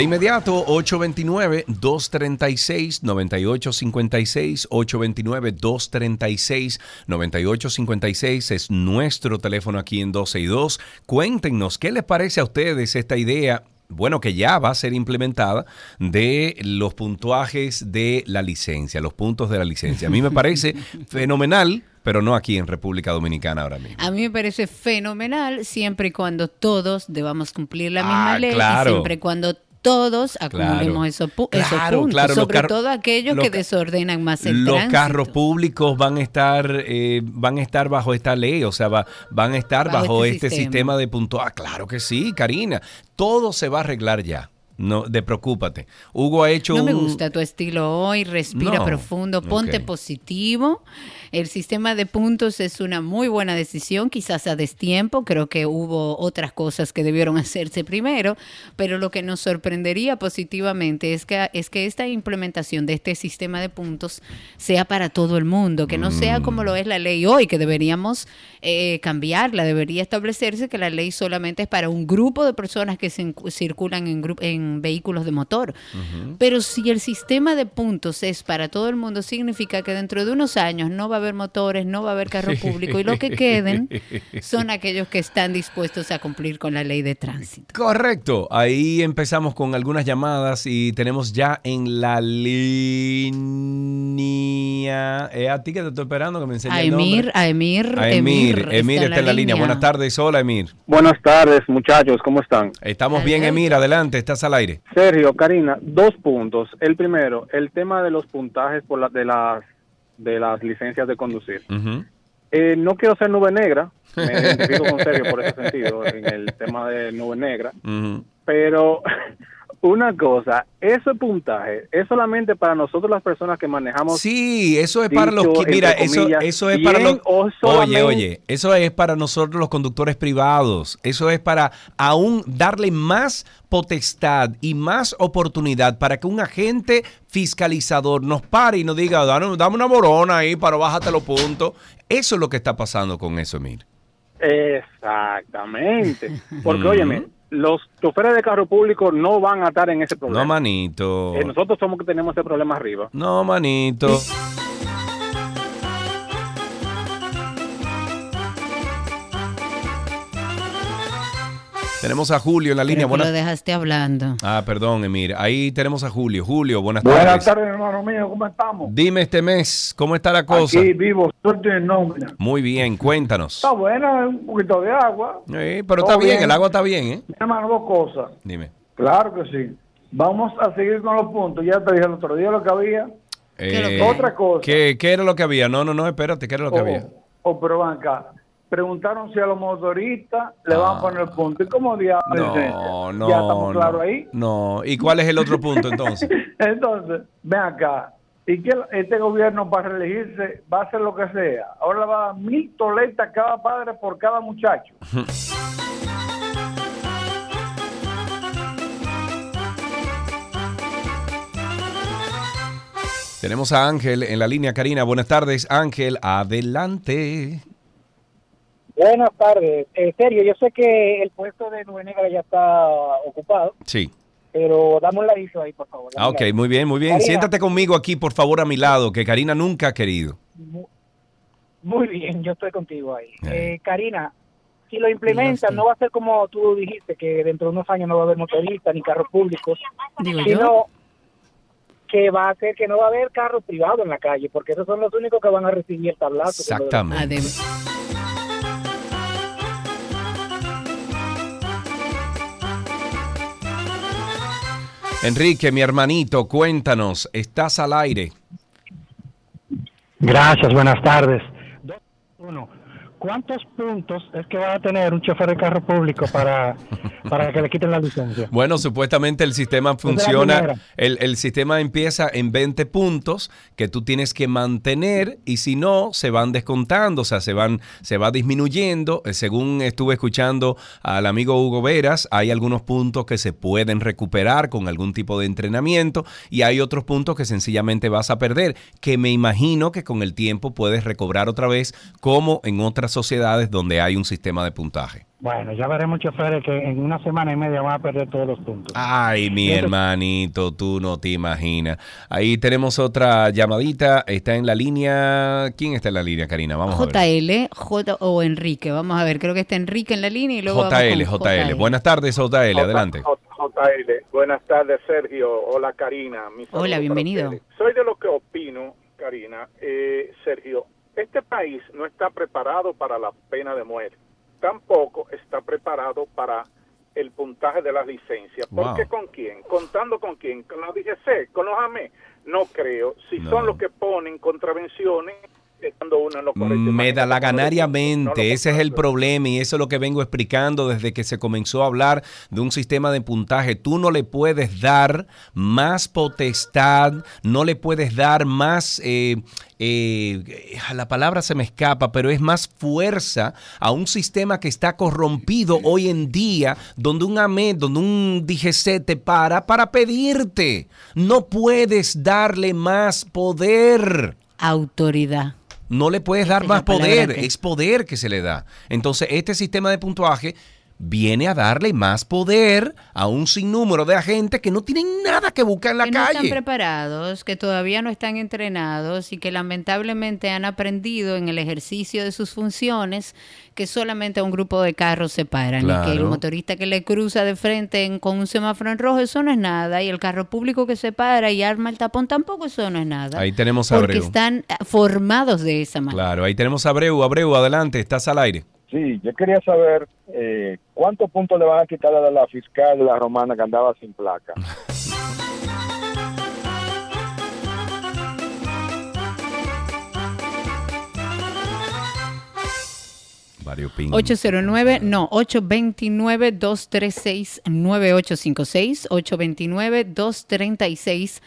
De inmediato, 829-236-9856, 829-236-9856 es nuestro teléfono aquí en 12 y 2. Cuéntenos, ¿qué les parece a ustedes esta idea? Bueno, que ya va a ser implementada de los puntuajes de la licencia, los puntos de la licencia. A mí me parece <laughs> fenomenal, pero no aquí en República Dominicana ahora mismo. A mí me parece fenomenal siempre y cuando todos debamos cumplir la misma Ah, ley claro. y siempre y cuando todos acumulemos Claro. esos, pu- esos puntos, claro, sobre todo aquellos los que desordenan más el los tránsito. carros públicos van a estar eh, van a estar bajo esta ley, o sea, va- van a estar Bajo bajo, este este, sistema. sistema. de punto. Ah, claro que sí, Karina. Todo se va a arreglar ya. No, de preocúpate. Hugo ha hecho No me un- gusta tu estilo hoy, respira No, profundo, ponte positivo. El sistema de puntos es una muy buena decisión, quizás a destiempo, creo que hubo otras cosas que debieron <laughs> hacerse primero, pero lo que nos sorprendería positivamente es que, es que esta implementación de este sistema de puntos sea para todo el mundo, que no sea como lo es la ley hoy, que deberíamos eh, cambiarla, debería establecerse que la ley solamente es para un grupo de personas que se circulan en, gru- en vehículos de motor. Pero si el sistema de puntos es para todo el mundo, significa que dentro de unos años no va a haber motores, no va a haber carro público y lo que queden <laughs> son aquellos que están dispuestos a cumplir con la ley de tránsito. Correcto. Ahí empezamos con algunas llamadas y tenemos ya en la línea. Es a ti que te estoy esperando que me enseñes A el nombre. Emir, a Emir, A Emir, Emir está en la línea. línea. Buenas tardes, hola Emir. Buenas tardes, muchachos, ¿cómo están? Estamos bien. Emir, adelante, estás al aire. Sergio, Karina, dos puntos. El primero, el tema de los puntajes por la, de las de las licencias de conducir. Eh, no quiero ser nube negra, me <laughs> identifico con Sergio por ese sentido, en el tema de nube negra, pero <laughs> una cosa, ese puntaje es solamente para nosotros las personas que manejamos Sí, eso es para los que mira, eso comillas, eso es para los Oye, oye, eso es para nosotros los conductores privados. Eso es para aún darle más potestad y más oportunidad para que un agente fiscalizador nos pare y nos diga, dame, dame una morona ahí para bájate los puntos. Eso es lo que está pasando con eso, Emir. Exactamente. Porque, óyeme, los choferes de carro público no van a estar en ese No, problema. manito. Eh, nosotros somos que tenemos ese problema arriba. No, manito. Tenemos a Julio en la línea. Que lo Buenas... dejaste hablando. Ah, perdón, Emir. Ahí tenemos a Julio. Julio, buenas, Buenas tardes. tardes, hermano mío, ¿cómo estamos? Dime este mes, ¿cómo está la cosa? Aquí vivo, suerte en nómina. Muy bien, cuéntanos. Está buena, un poquito de agua. Sí, pero Todo está bien, bien. el agua está bien, ¿eh? Mi hermano, dos cosas. Dime. Claro que sí. Vamos a seguir con los puntos. Ya te dije el otro día lo que había. Eh, Otra cosa. ¿qué, qué era lo que había? No, no, no, espérate, ¿qué era lo que Oh, había? oh, pero van acá. Preguntaron si a los motoristas le van Ah. a poner punto. ¿Y cómo diablos No, no. Ya estamos claros no. ahí. No. ¿Y cuál es el otro punto entonces? <laughs> Entonces, ven acá. ¿Y que este gobierno para reelegirse va a hacer lo que sea? Ahora le va a dar mil toletas cada padre por cada muchacho. <laughs> Tenemos a Ángel en la línea, Karina. Buenas tardes, Ángel, adelante. Buenas tardes. Eh, Sergio, yo sé que el puesto de Nube Negra ya está ocupado, Sí. pero dame un ladito ahí, por favor. Ah, ok, muy bien, muy bien. Karina. Siéntate conmigo aquí, por favor, a mi lado, que Karina nunca ha querido. Mu- Muy bien, yo estoy contigo ahí. Eh. Eh, Karina, si lo implementan, no va a ser como tú dijiste, que dentro de unos años no va a haber motoristas ni carros públicos, Digo sino yo. que va a ser que no va a haber carros privados en la calle, porque esos son los únicos que van a recibir el tablazo. Exactamente. Enrique, mi hermanito, cuéntanos, estás al aire. Gracias, buenas tardes. Uno, ¿cuántos puntos es que va a tener un chofer de carro público para, para que le quiten la licencia? Bueno, supuestamente el sistema funciona, el, el sistema empieza en 20 puntos que tú tienes que mantener y si no, se van descontando, o sea, se, van, se va disminuyendo. Eh, Según estuve escuchando al amigo Hugo Veras, hay algunos puntos que se pueden recuperar con algún tipo de entrenamiento y hay otros puntos que sencillamente vas a perder, que me imagino que con el tiempo puedes recobrar otra vez, como en otras sociedades donde hay un sistema de puntaje. Bueno, ya veremos choferes que en una semana y media van a perder todos los puntos. Ay, mi hermanito, tú no te imaginas. Ahí tenemos otra llamadita. Está en la línea. ¿Quién está en la línea, Karina? Vamos a ver. JL, J o Enrique. Vamos a ver, creo que está Enrique en la línea y luego. vamos JL, JL. Buenas tardes, JL. Adelante. JL, buenas tardes Sergio, hola Karina. Hola, bienvenido. Soy de lo que opino, Karina. Eh, Sergio, este país no está preparado para la pena de muerte, tampoco está preparado para el puntaje de las licencias. ¿Por Wow. qué con quién? ¿Contando con quién? ¿Con la DGC? ¿Con los AME? No creo. Si No. son los que ponen contravenciones, estando uno en lo correcto. Medalaganariamente, ese es el problema y eso es lo que vengo explicando desde que se comenzó a hablar de un sistema de puntaje. Tú no le puedes dar más potestad, no le puedes dar más, eh, eh, la palabra se me escapa, pero es más fuerza a un sistema que está corrompido hoy en día, donde un AME, donde un DGC te para para pedirte. No puedes darle más poder. Autoridad. No le puedes dar es más poder, es poder que se le da. Entonces, este sistema de puntuaje viene a darle más poder a un sinnúmero de agentes que no tienen nada que buscar en la que no están calle. preparados, que todavía no están entrenados y que lamentablemente han aprendido en el ejercicio de sus funciones que solamente a un grupo de carros se paran y que el motorista que le cruza de frente en- con un semáforo en rojo eso no es nada y el carro público que se para y arma el tapón tampoco eso no es nada. Ahí tenemos a porque Abreu. están eh, formados de esa manera. Claro, ahí tenemos a Abreu. Abreu, adelante, estás al aire. Sí, yo quería saber eh, cuántos puntos le van a quitar a la fiscal de la romana que andaba sin placa. <laughs> Ping. 809, no, 829-236-9856, 829-236-9856.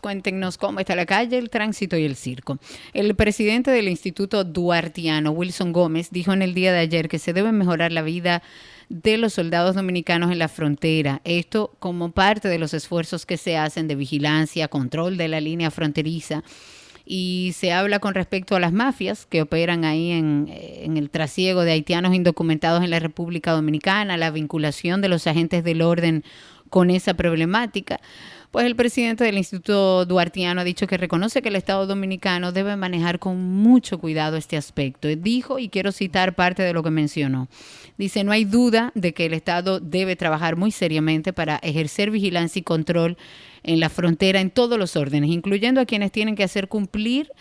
Cuéntenos cómo está la calle, el tránsito y el circo. El presidente del Instituto Duartiano, Wilson Gómez, dijo en el día de ayer que se debe mejorar la vida de los soldados dominicanos en la frontera. Esto como parte de los esfuerzos que se hacen de vigilancia, control de la línea fronteriza y se habla con respecto a las mafias que operan ahí en, en el trasiego de haitianos indocumentados en la República Dominicana, la vinculación de los agentes del orden con esa problemática. Pues el presidente del Instituto Duartiano ha dicho que reconoce que el Estado dominicano debe manejar con mucho cuidado este aspecto. Dijo, y quiero citar parte de lo que mencionó, dice, no hay duda de que el Estado debe trabajar muy seriamente para ejercer vigilancia y control en la frontera en todos los órdenes, incluyendo a quienes tienen que hacer cumplir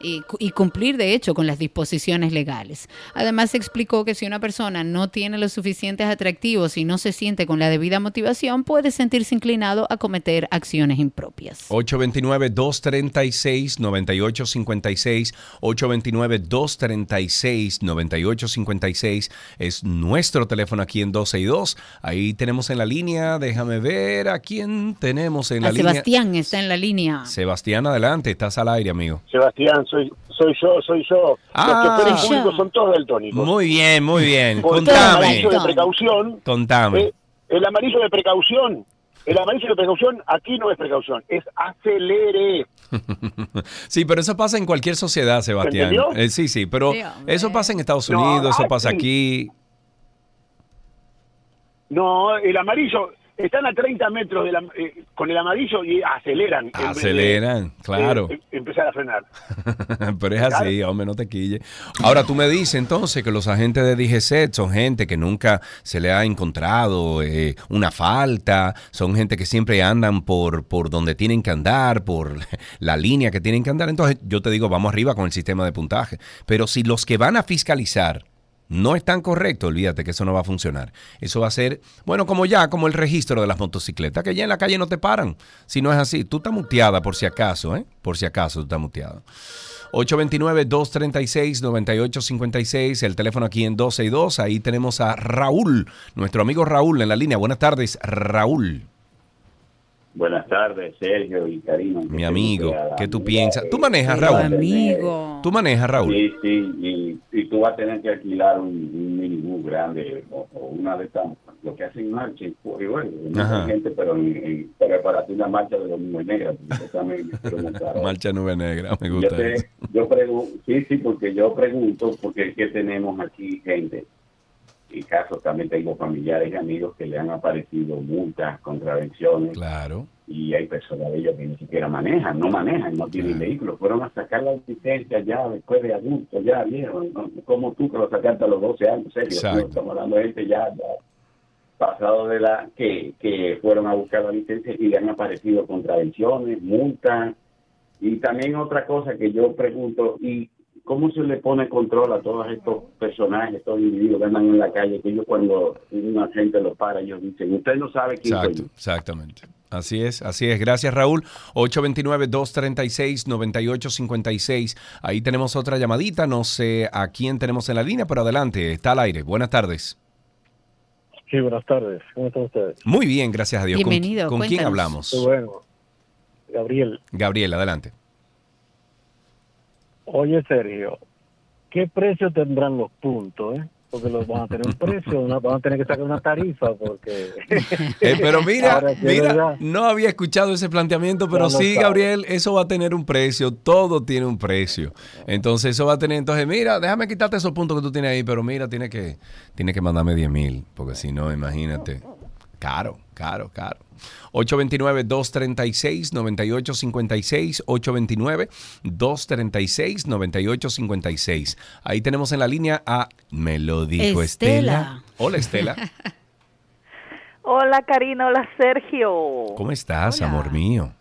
y, cu- y cumplir de hecho con las disposiciones legales. Además explicó que si una persona no tiene los suficientes atractivos y no se siente con la debida motivación, puede sentirse inclinado a cometer acciones impropias. 829-236-9856. 829-236-9856 es nuestro teléfono aquí en 12 y 2. Ahí tenemos en la línea, déjame ver a quién tenemos en la A línea. Sebastián está en la línea. Sebastián, adelante, estás al aire, amigo. Sebastián, soy, soy yo, soy yo. Ah. Los choferes públicos son todos daltónicos. Muy bien, muy bien. Porque el Contame. amarillo de precaución, Contame. eh, el amarillo de precaución, el amarillo de precaución aquí no es precaución, es acelere. <laughs> Sí, pero eso pasa en cualquier sociedad, Sebastián. Eh, sí, sí, pero Sí, eso pasa en Estados No, Unidos, eso pasa aquí. No, el amarillo, están a 30 metros de la- eh, con el amarillo y aceleran. de, Aceleran, claro. eh, empezar a frenar. <laughs> Pero es así, hombre, no te quille. Ahora tú me dices entonces que los agentes de DGCET son gente que nunca se le ha encontrado eh, una falta, son gente que siempre andan por, por donde tienen que andar, por <laughs> la línea que tienen que andar. Entonces yo te digo, vamos arriba con el sistema de puntaje. Pero si los que van a fiscalizar no están correctos, olvídate que eso no va a funcionar. Eso va a ser, bueno, como ya, como el registro de las motocicletas, que ya en la calle no te paran. Si no es así, tú estás muteada por si acaso, ¿eh? Por si acaso tú estás muteada. 829-236-9856, el teléfono aquí en 262. Ahí tenemos a Raúl, nuestro amigo Raúl en la línea. Buenas tardes, Raúl, Buenas tardes, Sergio y Karina. mi amigo. ¿Qué tú piensas? ¿Tú manejas, Raúl? Amigo. ¿Tú manejas, Raúl? Sí, sí, y, y tú vas a tener que alquilar un, un minibús grande o, o una de estas, lo que hacen marcha, y bueno, hay gente, pero, en- pero para ti la marcha de los nubes negras. <laughs> Marcha Nube Negra, me Yo, gusta te- eso. yo pregunto, sí, sí, porque yo pregunto, porque es que tenemos aquí gente, y casos también tengo familiares y amigos que le han aparecido multas, contravenciones. Claro. Y hay personas de ellos que ni siquiera manejan, no manejan, no tienen vehículo. Fueron a sacar la licencia ya después de adultos, ya vieron, ¿no? como tú que lo sacaste a los 12 años, serio. Exacto. Estamos hablando de gente ya, ya pasado de la que, que fueron a buscar la licencia y le han aparecido contravenciones, multas. Y también otra cosa que yo pregunto, ¿y cómo se le pone control a todos estos personajes, estos individuos que andan en la calle, que ellos cuando un agente los para, ellos dicen, usted no sabe quién soy Exacto, exactamente. Así es, así es. Gracias, Raúl. 829-236-9856. Ahí tenemos otra llamadita. No sé a quién tenemos en la línea, pero adelante. Está al aire. Buenas tardes. Sí, buenas tardes. ¿Cómo están ustedes? Muy bien, gracias a Dios. ¿Con- Bienvenido, ¿Con, quién cuéntanos. hablamos? Qué bueno. Gabriel, Gabriel, adelante. Oye Sergio, ¿qué precio tendrán los puntos? Eh? Porque los van a tener un <laughs> precio, van a tener que sacar una tarifa porque... <laughs> Eh, pero mira, mira, no había escuchado ese planteamiento, pero sí, sabe. Gabriel, eso va a tener un precio, todo tiene un precio. Entonces eso va a tener, entonces, mira, déjame quitarte esos puntos que tú tienes ahí, pero mira, tiene que, tiene que mandarme 10 mil, porque si no, imagínate, caro, caro, caro. 829-236-9856, 829-236-9856. Ahí tenemos en la línea a, me lo dijo Estela. Estela. Hola Estela, <laughs> Hola Karina, hola Sergio. ¿cómo estás, amor mío?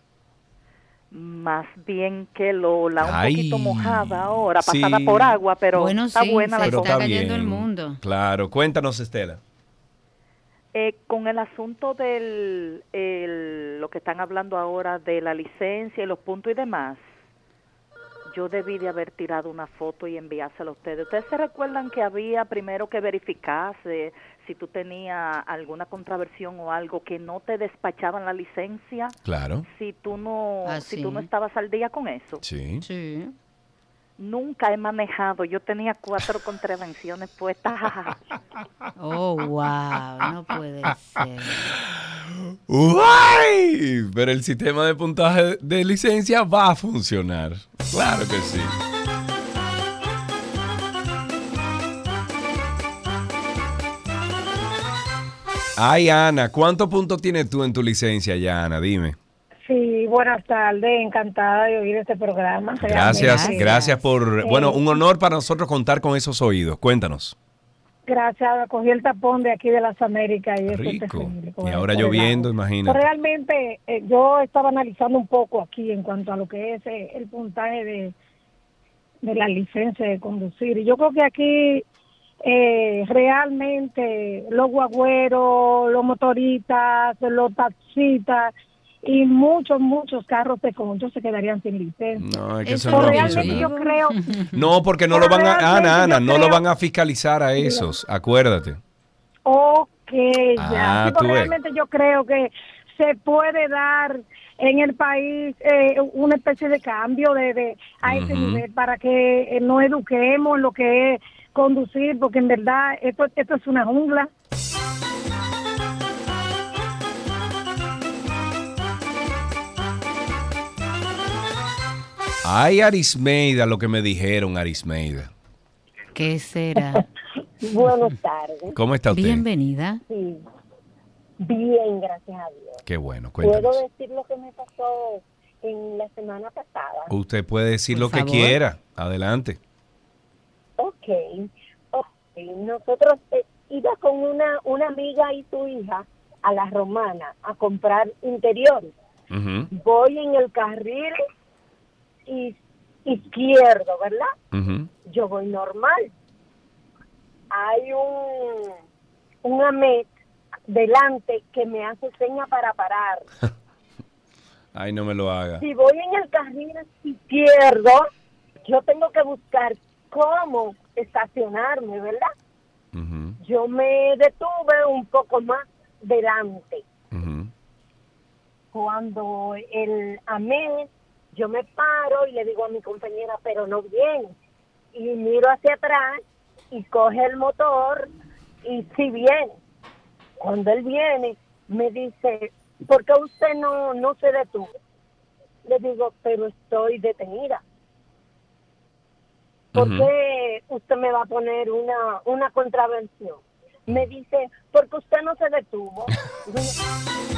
Más bien que Lola, un Ay, poquito mojada ahora, sí. pasada por agua, pero Bueno, está sí, buena la Pero cosa. está bien. Claro, cuéntanos Estela. Eh, con el asunto del el- lo que están hablando ahora de la licencia y los puntos y demás, yo debí de haber tirado una foto y enviársela a ustedes. ¿Ustedes se recuerdan que había primero que verificarse si tú tenías alguna contraversión o algo que no te despachaban la licencia? Claro. si tú no Ah, si sí. tú no estabas al día con eso Sí. Sí. Nunca he manejado yo tenía cuatro contravenciones puestas <laughs> Oh, wow, no puede ser. ¡Uy! Pero el sistema de puntaje de licencia va a funcionar. Claro que sí. Ay, Ana, ¿cuántos puntos tienes tú en tu licencia ya, Ana? Dime. Sí, buenas tardes, encantada de oír este programa. Gracias, gracias por... Bueno, un honor para nosotros contar con esos oídos. Cuéntanos. Gracias, cogí el tapón de aquí de las Américas y eso es Rico. terrible, con Y ahora lloviendo, imagínate. Pero realmente eh, yo estaba analizando un poco aquí en cuanto a lo que es eh, el puntaje de, de la licencia de conducir. Y yo creo que aquí eh, realmente los guagüeros, los motoristas, los taxistas y muchos, muchos carros de concho se quedarían sin licencia. No, es que eso no realmente yo creo... <laughs> No, porque no lo van a... Ana, Ana, no lo van a fiscalizar a esos. Acuérdate. Ok, ya. Ah, Sí, porque realmente yo creo que se puede dar en el país eh, una especie de cambio de, de a ese nivel para que eh, no eduquemos en lo que es conducir, porque en verdad esto, esto es una jungla. Ay, Arismeida, lo que me dijeron, Arismeida. ¿Qué será? <laughs> Buenas tardes. ¿Cómo está usted? Bienvenida. Sí. Bien, gracias a Dios. Qué bueno, ¿Puedo decir lo que me pasó en la semana pasada? Usted puede decir Por lo que quiera. Adelante. Ok, ok. Nosotros eh, iba con una, una amiga y su hija a la romana a comprar interiores. Voy en el carril izquierdo, ¿verdad? Yo voy normal. Hay un, un AMET delante que me hace seña para parar. <laughs> Ay, no me lo haga. Si voy en el carril izquierdo, yo tengo que buscar cómo estacionarme, ¿verdad? Yo me detuve un poco más delante. Cuando el amén, yo me paro y le digo a mi compañera, pero no viene. Y miro hacia atrás y coge el motor y sí viene. Cuando él viene, me dice, ¿por qué usted no, no se detuvo? Le digo, pero estoy detenida. ¿Por qué usted me va a poner una, una contravención? Me dice, porque usted no se detuvo. <laughs>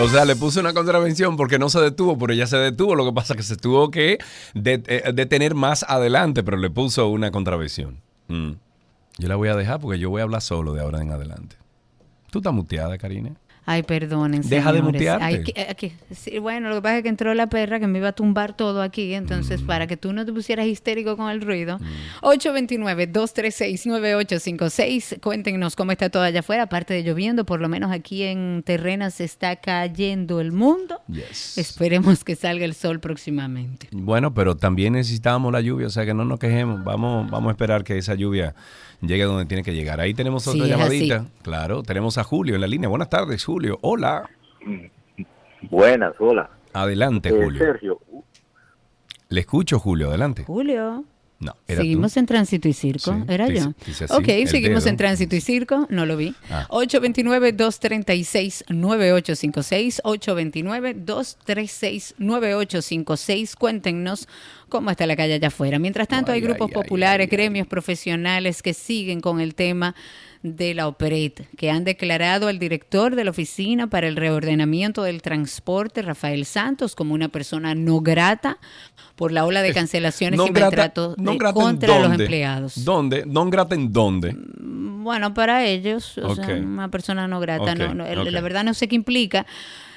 O sea, le puse una contravención porque no se detuvo, pero ella se detuvo. Lo que pasa es que se tuvo que eh, detener más adelante, pero le puso una contravención. Mm. Yo la voy a dejar porque yo voy a hablar solo de ahora en adelante. Tú estás muteada, Karina. Ay, perdonen. Deja de mutearte. Ay, que- que- sí, bueno, lo que pasa es que entró la perra que me iba a tumbar todo aquí. Entonces, para que tú no te pusieras histérico con el ruido, 829-236-9856. Cuéntenos cómo está todo allá afuera. Aparte de lloviendo, por lo menos aquí en Terrenas se está cayendo el mundo. Esperemos que salga el sol próximamente. Bueno, pero también necesitábamos la lluvia, o sea que no nos quejemos. Vamos, vamos a esperar que esa lluvia llegue donde tiene que llegar. Ahí tenemos otra llamadita. Claro, tenemos a Julio en la línea. Buenas tardes, Julio. Hola. Buenas, hola. Adelante, Eh, Julio. Sergio, Le escucho, Julio. Adelante. Julio. No, era Seguimos tú. en tránsito y circo. Sí, Era yo. así, ok, seguimos dedo. en tránsito y circo. No lo vi. Ah. 829-236-9856. 829-236-9856. Cuéntenos cómo está la calle allá afuera. Mientras tanto, hay grupos populares, gremios profesionales que siguen con el tema de la OPERET, que han declarado al director de la Oficina para el Reordenamiento del Transporte, Rafael Santos, como una persona no grata por la ola de cancelaciones y grata- maltratos de- contra los empleados. ¿Dónde? ¿Non grata en dónde? Bueno, para ellos, o sea, una persona no grata, Ok, no, no, la verdad no sé qué implica.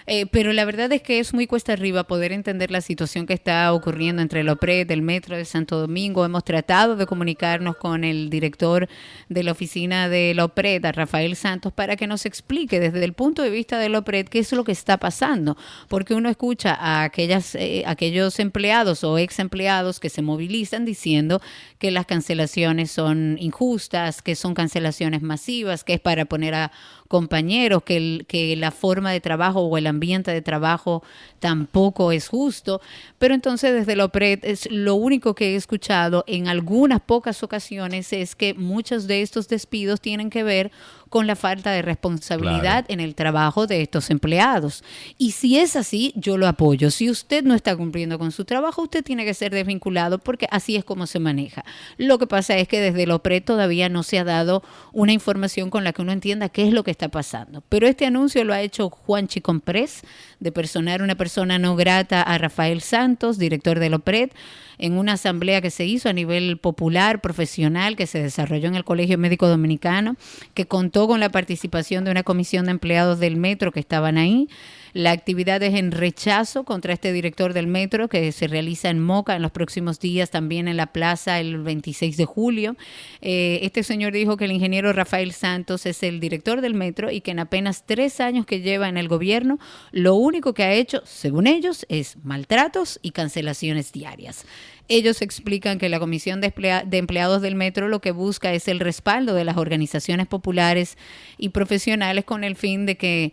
Eh, pero la verdad es que es muy cuesta arriba poder entender la situación que está ocurriendo entre el OPRED, el Metro de Santo Domingo. Hemos tratado de comunicarnos con el director de la oficina del OPRED, Rafael Santos, para que nos explique desde el punto de vista del OPRED qué es lo que está pasando. Porque uno escucha a aquellas, eh, aquellos empleados o ex empleados que se movilizan diciendo que las cancelaciones son injustas, que son cancelaciones masivas, que es para poner a compañeros, que, el- que la forma de trabajo o el ambiente de trabajo tampoco es justo. Pero entonces desde OPRED es lo único que he escuchado en algunas pocas ocasiones es que muchos de estos despidos tienen que ver con la falta de responsabilidad en el trabajo de estos empleados. Y si es así, yo lo apoyo. Si usted no está cumpliendo con su trabajo, usted tiene que ser desvinculado porque así es como se maneja. Lo que pasa es que desde el OPRE todavía no se ha dado una información con la que uno entienda qué es lo que está pasando. Pero este anuncio lo ha hecho Juan Chicomprés de personar una persona no grata a Rafael Santos, director del OPRED, en una asamblea que se hizo a nivel popular, profesional, que se desarrolló en el Colegio Médico Dominicano, que contó con la participación de una comisión de empleados del metro que estaban ahí. La actividad es en rechazo contra este director del metro que se realiza en Moca en los próximos días, también en la plaza el 26 de julio. Eh, este señor dijo que el ingeniero Rafael Santos es el director del metro y que en apenas tres años que lleva en el gobierno, lo único que ha hecho, según ellos, es maltratos y cancelaciones diarias. Ellos explican que la Comisión de, Emplea- de Empleados del Metro lo que busca es el respaldo de las organizaciones populares y profesionales con el fin de que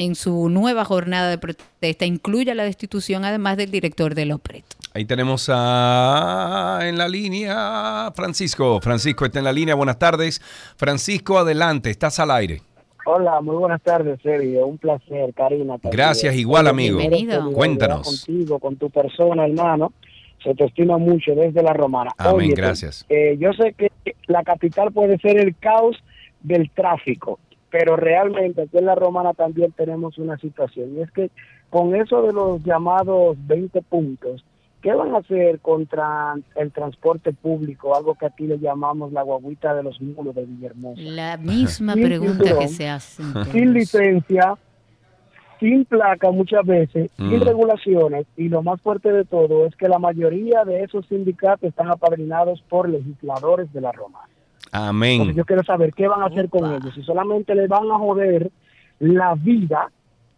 en su nueva jornada de protesta incluya la destitución además del director del OPRET. Ahí tenemos a, en la línea Francisco. Francisco está en la línea. Buenas tardes. Francisco, adelante. Estás al aire. Hola, muy buenas tardes, Sergio. Un placer, Karina. también. Gracias, igual, amigo. Bienvenido. Cuéntanos. Contigo, con tu persona, hermano. Se te estima mucho desde la romana. Amén, gracias. eh, yo sé que la capital puede ser el caos del tráfico, pero realmente aquí en la romana también tenemos una situación. Y es que con eso de los llamados 20 puntos, ¿qué van a hacer contra el transporte público? Algo que aquí le llamamos la guaguita de los mulos de Villahermosa. La misma Sin pregunta que se hace. sin licencia, sin placa muchas veces, sin Mm. regulaciones y lo más fuerte de todo es que la mayoría de esos sindicatos están apadrinados por legisladores de la Roma. Amén. Entonces yo quiero saber qué van a hacer con ellos, si solamente le van a joder la vida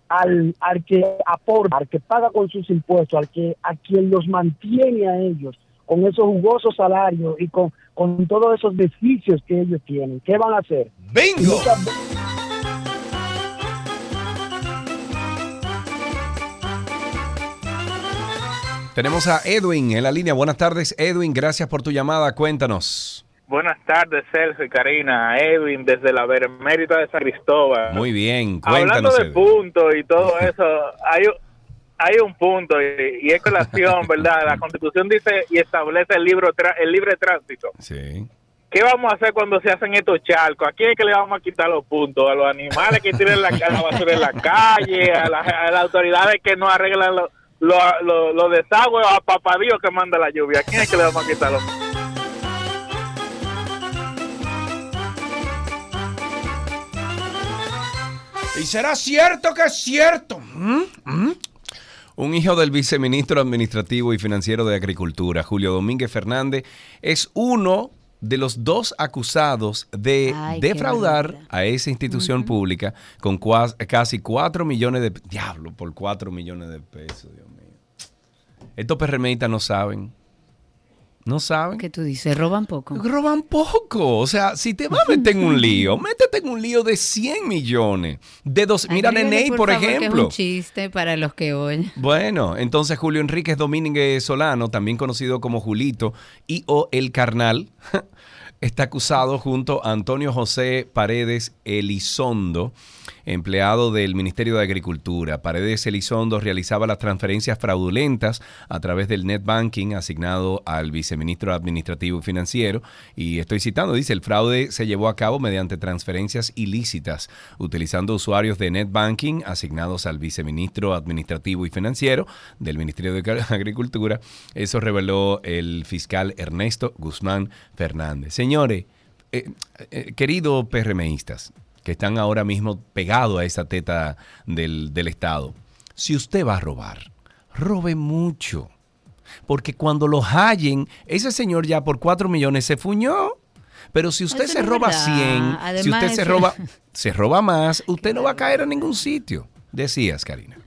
al, al que aporta, al que paga con sus impuestos, al que a quien los mantiene a ellos con esos jugosos salarios y con, con todos esos beneficios que ellos tienen. ¿Qué van a hacer? ¡Bingo! Tenemos a Edwin en la línea. Buenas tardes, Edwin. Gracias por tu llamada. Cuéntanos. Buenas tardes, Sergio y Karina. Edwin, desde la Benemérita de San Cristóbal. Muy bien, Hablando cuéntanos. de Edwin. puntos y todo <laughs> eso, hay, un- hay un punto y, y es colación, ¿verdad? La Constitución dice y establece el, libro tra- el libre tránsito. Sí. ¿Qué vamos a hacer cuando se hacen estos charcos? ¿A quién es que le vamos a quitar los puntos? ¿A los animales que tienen la, la basura en la calle? ¿A, la- a las autoridades que no arreglan los lo, lo- los desagües? ¿A papá Dios que manda la lluvia? ¿A quién es que le vamos a quitar los puntos? ¿Y será cierto que es cierto? ¿Mm? ¿Mm? Un hijo del viceministro administrativo y financiero de Agricultura, Julio Domínguez Fernández, es uno de los dos acusados de Ay, defraudar a esa institución pública con casi 4 millones de... Diablo, por 4 millones de pesos, Dios mío. Estos PRMistas no saben. No saben. ¿Qué tú dices? ¿Roban poco? Roban poco. O sea, si te vas a meter en un lío, <laughs> métete en un lío de 100 millones. De dos, mira Neney, por, favor, que ejemplo. es un chiste para los que oyen. Bueno, entonces Julio Enríquez Domínguez Solano, también conocido como Julito y o El Carnal, <laughs> está acusado junto a Antonio José Paredes Elizondo, empleado del Ministerio de Agricultura. Paredes Elizondo realizaba las transferencias fraudulentas a través del net banking asignado al viceministro administrativo y financiero. Y estoy citando, dice, el fraude se llevó a cabo mediante transferencias ilícitas, utilizando usuarios de net banking asignados al viceministro administrativo y financiero del Ministerio de Agricultura. Eso reveló el fiscal Ernesto Guzmán Fernández. Señores, eh, eh, queridos PRMistas, que están ahora mismo pegados a esa teta del, del Estado, si usted va a robar, robe mucho. Porque cuando lo hallen, ese señor ya por 4 millones se fuñó. Pero si usted Eso se no roba verdad. 100, si Además, usted se roba, se roba más, <laughs> usted no va a caer en ningún sitio. Decías, Karina.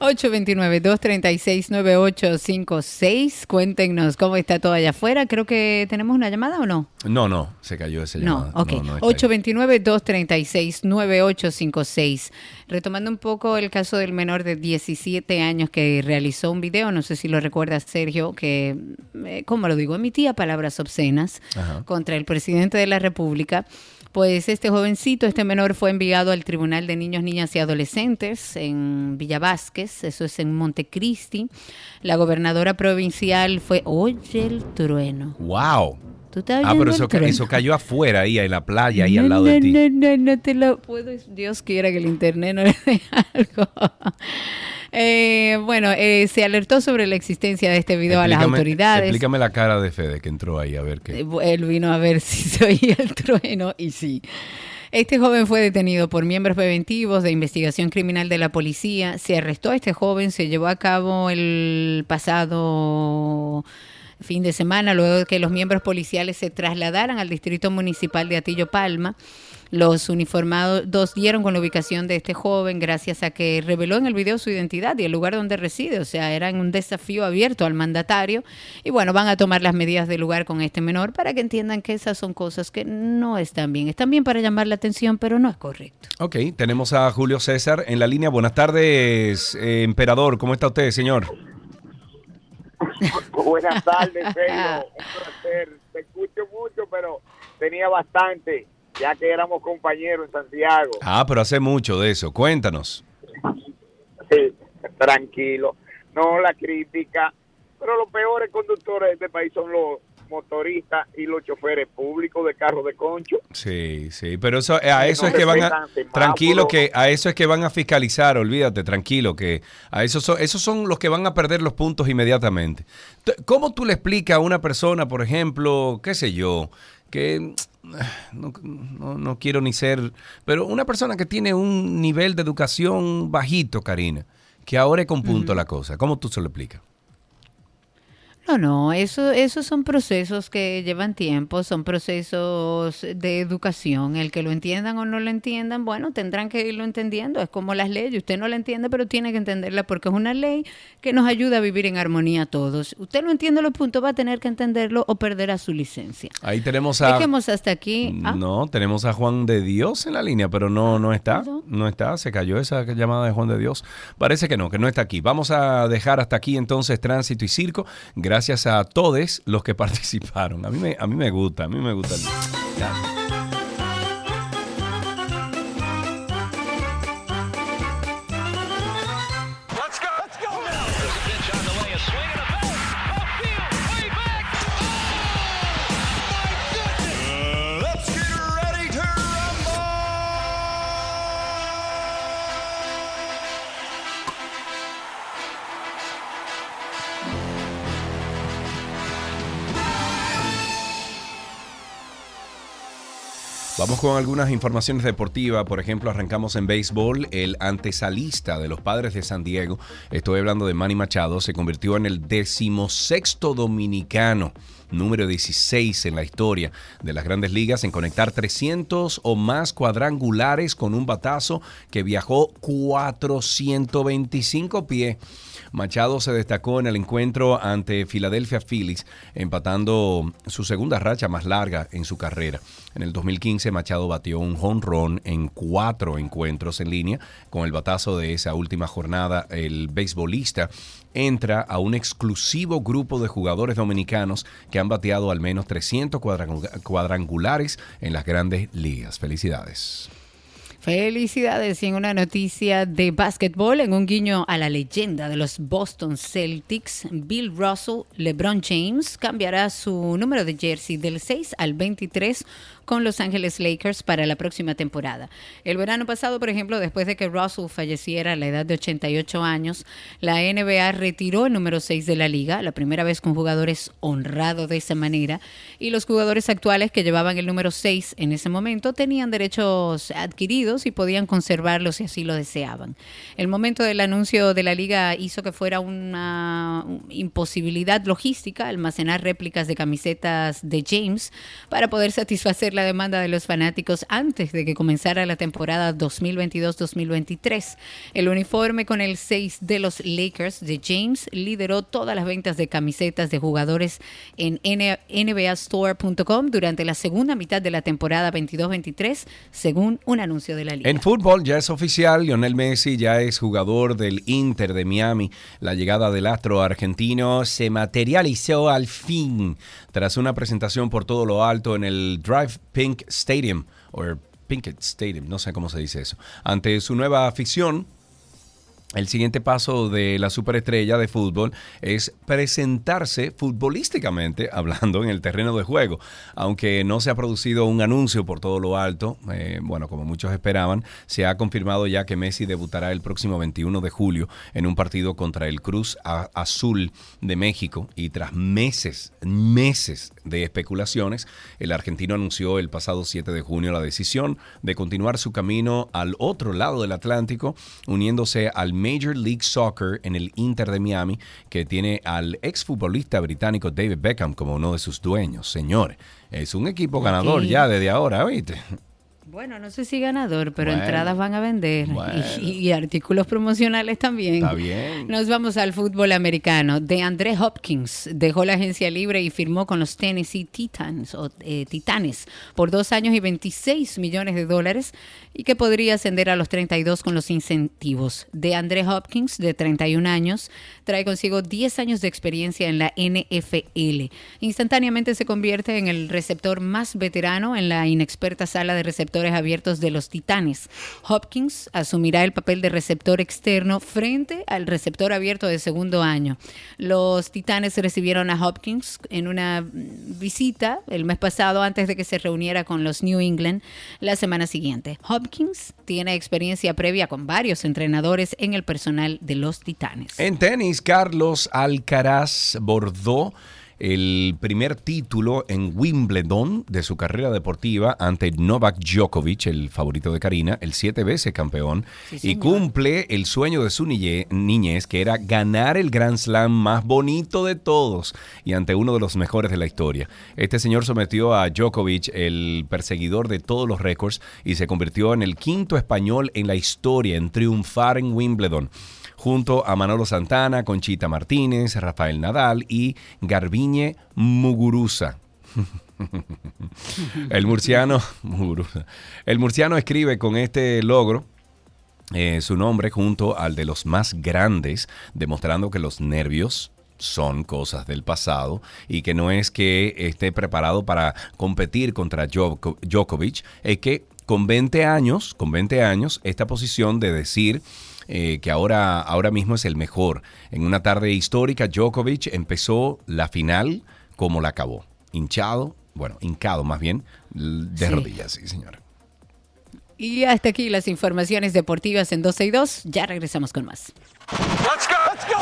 829-236-9856. Cuéntenos cómo está todo allá afuera. Creo que tenemos una llamada o no. No, no, se cayó esa No, llamada. ok. No, no está ahí. 829-236-9856. Retomando un poco el caso del menor de 17 años que realizó un video, no sé si lo recuerdas, Sergio, que, eh, ¿cómo lo digo? Emitía palabras obscenas Ajá. contra el presidente de la República. Pues este jovencito, este menor, fue enviado al Tribunal de Niños, Niñas y Adolescentes en Villa Vázquez, eso es en Montecristi. La gobernadora provincial fue, oye el trueno. ¡Wow! ¿Tú estás Ah, pero eso, cayó afuera, ahí en la playa, ahí no, al lado no, de ti. No, no, no te lo puedo. Dios quiera que el internet no <laughs> le dé algo. Eh, bueno, eh, se alertó sobre la existencia de este video a las autoridades. Explícame la cara de Fede que entró ahí a ver qué. Eh, Él vino a ver <laughs> si se oía el trueno y sí. Este joven fue detenido por miembros preventivos de investigación criminal de la policía. Se arrestó a este joven, se llevó a cabo el pasado fin de semana, luego de que los miembros policiales se trasladaran al distrito municipal de Atillo Palma. Los uniformados dieron con la ubicación de este joven gracias a que reveló en el video su identidad y el lugar donde reside. O sea, era un desafío abierto al mandatario. Y bueno, van a tomar las medidas del lugar con este menor para que entiendan que esas son cosas que no están bien. Están bien para llamar la atención, pero no es correcto. Ok, tenemos a Julio César en la línea. Buenas tardes, eh, emperador. ¿Cómo está usted, señor? <laughs> Buenas tardes, Pedro. Un placer. Te escucho mucho, pero tenía bastante, ya que éramos compañeros en Santiago. Ah, pero hace mucho de eso. Cuéntanos. Sí, tranquilo. No, la crítica. pero los peores conductores de este país son los motoristas y los choferes públicos de carros de concho. Sí, sí, pero eso, a eso no es que van a, tranquilo que a eso es que van a fiscalizar, olvídate, tranquilo que a esos son, esos son los que van a perder los puntos inmediatamente. ¿Cómo tú le explicas a una persona, por ejemplo, qué sé yo, que <sighs> no, no- no quiero ni ser, pero una persona que tiene un nivel de educación bajito, Karina, que ahora es con punto la cosa, ¿cómo tú se lo explicas? No, no, eso, esos son procesos que llevan tiempo, son procesos de educación. El que lo entiendan o no lo entiendan, bueno, tendrán que irlo entendiendo. Es como las leyes, usted no la entiende, pero tiene que entenderla porque es una ley que nos ayuda a vivir en armonía a todos. Usted no entiende los puntos, va a tener que entenderlo o perderá su licencia. Ahí tenemos a... Dejemos hasta aquí. Ah, No, tenemos a Juan de Dios en la línea, pero no, no está. No está, se cayó esa llamada de Juan de Dios. Parece que no, que no está aquí. Vamos a dejar hasta aquí entonces Tránsito y Circo. Gracias a todos los que <laughs> participaron. A mí me, a mí me gusta, a mí me gusta. Vamos con algunas informaciones deportivas. Por ejemplo, arrancamos en béisbol. El antesalista de los padres de San Diego, estoy hablando de Manny Machado, se convirtió en el decimosexto dominicano, número 16 en la historia de las grandes ligas, en conectar 300 o más cuadrangulares con un batazo que viajó 425 pies. Machado se destacó en el encuentro ante Philadelphia Phillies, empatando su segunda racha más larga en su carrera. En el 2015, Machado batió un run en cuatro encuentros en línea. Con el batazo de esa última jornada, el beisbolista entra a un exclusivo grupo de jugadores dominicanos que han bateado al menos 300 cuadrangu- cuadrangulares en las grandes ligas. Felicidades. Felicidades y en una noticia de básquetbol, en un guiño a la leyenda de los Boston Celtics, Bill Russell, LeBron James cambiará su número de jersey del 6 al 23 con Los Ángeles Lakers para la próxima temporada. El verano pasado, por ejemplo, después de que Russell falleciera a la edad de 88 años, la NBA retiró el número 6 de la liga, la primera vez que un jugador es honrado de esa manera, y los jugadores actuales que llevaban el número 6 en ese momento tenían derechos adquiridos y podían conservarlos si así lo deseaban. El momento del anuncio de la liga hizo que fuera una imposibilidad logística almacenar réplicas de camisetas de James para poder satisfacer la demanda de los fanáticos antes de que comenzara la temporada 2022-2023. El uniforme con el 6 de los Lakers de James lideró todas las ventas de camisetas de jugadores en NBAstore.com durante la segunda mitad de la temporada 22-23, según un anuncio de la liga. En fútbol ya es oficial, Lionel Messi ya es jugador del Inter de Miami. La llegada del astro argentino se materializó al fin tras una presentación por todo lo alto en el Drive Pink Stadium, o Pinkett Stadium, no sé cómo se dice eso, ante su nueva afición. El siguiente paso de la superestrella de fútbol es presentarse futbolísticamente <laughs> hablando en el terreno de juego. Aunque no se ha producido un anuncio por todo lo alto, eh, bueno, como muchos esperaban, se ha confirmado ya que Messi debutará el próximo 21 de julio en un partido contra el Cruz Azul de México. Y tras meses, meses de especulaciones, el argentino anunció el pasado 7 de junio la decisión de continuar su camino al otro lado del Atlántico, uniéndose al Major League Soccer en el Inter de Miami, que tiene al exfutbolista británico David Beckham como uno de sus dueños. Señores, es un equipo ganador ya desde ahora, ¿viste? Bueno, no sé si ganador, pero Bueno. entradas van a vender Bueno. <laughs> y, y artículos promocionales también. Está bien. Nos vamos al fútbol americano. De André Hopkins dejó la agencia libre y firmó con los Tennessee Titans o eh, Titanes por dos años y 26 millones de dólares y que podría ascender a los 32 con los incentivos. De André Hopkins, de 31 años, trae consigo 10 años de experiencia en la NFL. Instantáneamente se convierte en el receptor más veterano en la inexperta sala de receptores abiertos de los Titanes. Hopkins asumirá el papel de receptor externo frente al receptor abierto de segundo año. Los Titanes recibieron a Hopkins en una visita el mes pasado antes de que se reuniera con los New England la semana siguiente. Hopkins tiene experiencia previa con varios entrenadores en el personal de los Titanes. En tenis, Carlos Alcaraz bordó el primer título en Wimbledon de su carrera deportiva ante Novak Djokovic, el favorito de Karina, el siete veces campeón, y cumple el sueño de su niñe- niñez, que era ganar el Grand Slam más bonito de todos y ante uno de los mejores de la historia. Este señor sometió a Djokovic, el perseguidor de todos los récords, y se convirtió en el quinto español en la historia en triunfar en Wimbledon junto a Manolo Santana, Conchita Martínez, Rafael Nadal y Garbiñe Muguruza. El murciano, el murciano escribe con este logro eh, su nombre junto al de los más grandes, demostrando que los nervios son cosas del pasado y que no es que esté preparado para competir contra Djoko- Djokovic, es que con 20 años, con 20 años, esta posición de decir eh, que ahora, ahora mismo es el mejor. En una tarde histórica, Djokovic empezó la final como la acabó. Hinchado, bueno, hincado más bien, de Sí. rodillas, sí, señora. Y hasta aquí las informaciones deportivas en 12 y 2. Ya regresamos con más. Let's go. Let's go.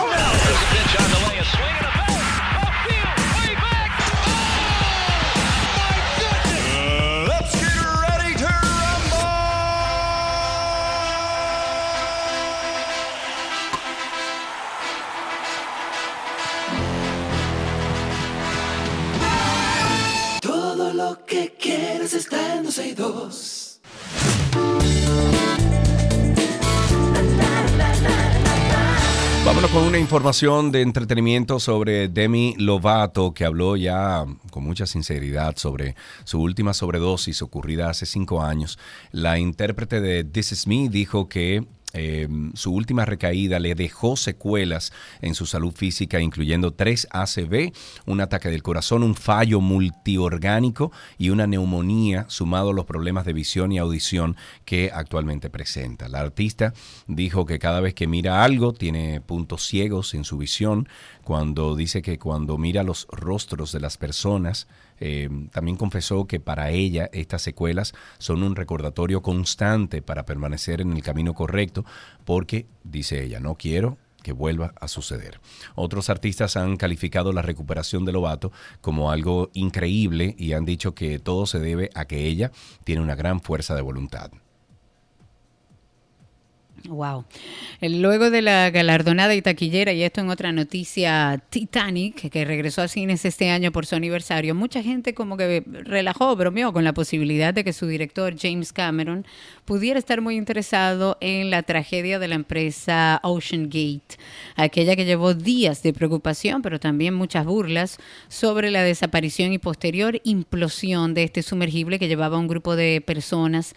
Vámonos con una información de entretenimiento sobre Demi Lovato, que habló ya con mucha sinceridad sobre su última sobredosis ocurrida hace cinco años. La intérprete de This Is Me dijo que eh, su última recaída le dejó secuelas en su salud física, incluyendo tres ACV, un ataque del corazón, un fallo multiorgánico y una neumonía, sumado a los problemas de visión y audición que actualmente presenta. La artista dijo que cada vez que mira algo tiene puntos ciegos en su visión, cuando dice que cuando mira los rostros de las personas, eh, también confesó que para ella estas secuelas son un recordatorio constante para permanecer en el camino correcto, porque, dice ella, no quiero que vuelva a suceder. Otros artistas han calificado la recuperación de Lobato como algo increíble y han dicho que todo se debe a que ella tiene una gran fuerza de voluntad. Wow. Luego de la galardonada y taquillera, y esto en otra noticia, Titanic, que regresó a cines este año por su aniversario, mucha gente como que relajó, bromeó con la posibilidad de que su director James Cameron pudiera estar muy interesado en la tragedia de la empresa Ocean Gate, aquella que llevó días de preocupación, pero también muchas burlas sobre la desaparición y posterior implosión de este sumergible que llevaba un grupo de personas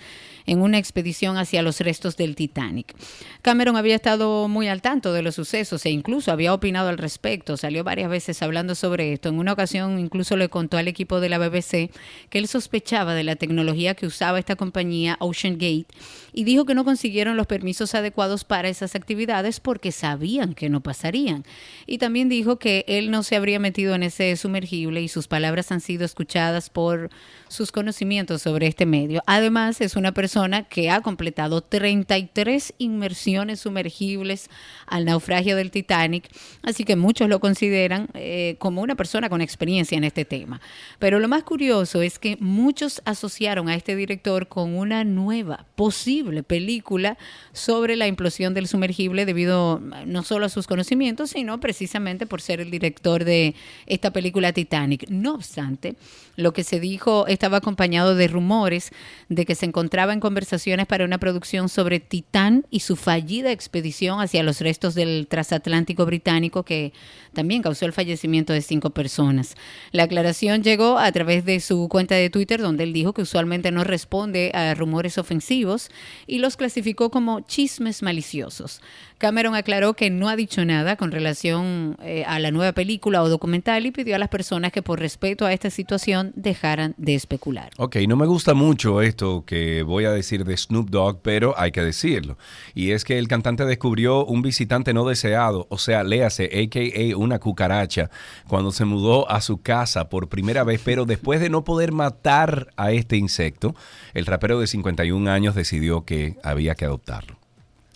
en una expedición hacia los restos del Titanic. Cameron había estado muy al tanto de los sucesos e incluso había opinado al respecto, salió varias veces hablando sobre esto. En una ocasión incluso le contó al equipo de la BBC que él sospechaba de la tecnología que usaba esta compañía Ocean Gate y dijo que no consiguieron los permisos adecuados para esas actividades porque sabían que no pasarían. Y también dijo que él no se habría metido en ese sumergible y sus palabras han sido escuchadas por sus conocimientos sobre este medio. Además, es una persona que ha completado 33 inmersiones sumergibles al naufragio del Titanic, así que muchos lo consideran eh, como una persona con experiencia en este tema. Pero lo más curioso es que muchos asociaron a este director con una nueva posible película sobre la implosión del sumergible debido eh, no solo a sus conocimientos, sino precisamente por ser el director de esta película Titanic. No obstante, lo que se dijo estaba acompañado de rumores de que se encontraba en conversaciones para una producción sobre Titán y su fallida expedición hacia los restos del transatlántico británico que también causó el fallecimiento de cinco personas. La aclaración llegó a través de su cuenta de Twitter donde él dijo que usualmente no responde a rumores ofensivos y los clasificó como chismes maliciosos. Cameron aclaró que no ha dicho nada con relación eh, a la nueva película o documental y pidió a las personas que por respeto a esta situación dejaran de especular. Ok, no me gusta mucho esto que voy a decir de Snoop Dogg, pero hay que decirlo. Y es que el cantante descubrió un visitante no deseado, o sea, léase, a.k.a. una cucaracha, cuando se mudó a su casa por primera vez, pero después de no poder matar a este insecto, el rapero de 51 años decidió que había que adoptarlo,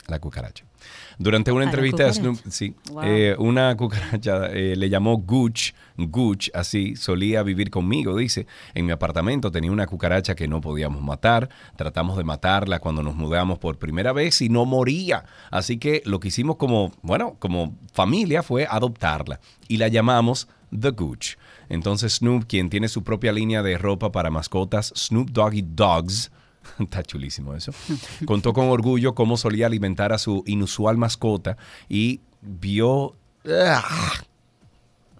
la cucaracha. Durante una entrevista a. Snoop, sí, Wow. eh, una cucaracha eh, le llamó Gooch, Gooch, así, solía vivir conmigo, dice. En mi apartamento tenía una cucaracha que no podíamos matar. Tratamos de matarla cuando nos mudamos por primera vez y no moría. Así que lo que hicimos como, bueno, como familia fue adoptarla y la llamamos The Gooch. Entonces Snoop, quien tiene su propia línea de ropa para mascotas, Snoop Doggy Dogs, <laughs> Está chulísimo eso. Contó con orgullo cómo solía alimentar a su inusual mascota y vio. ¡Ah!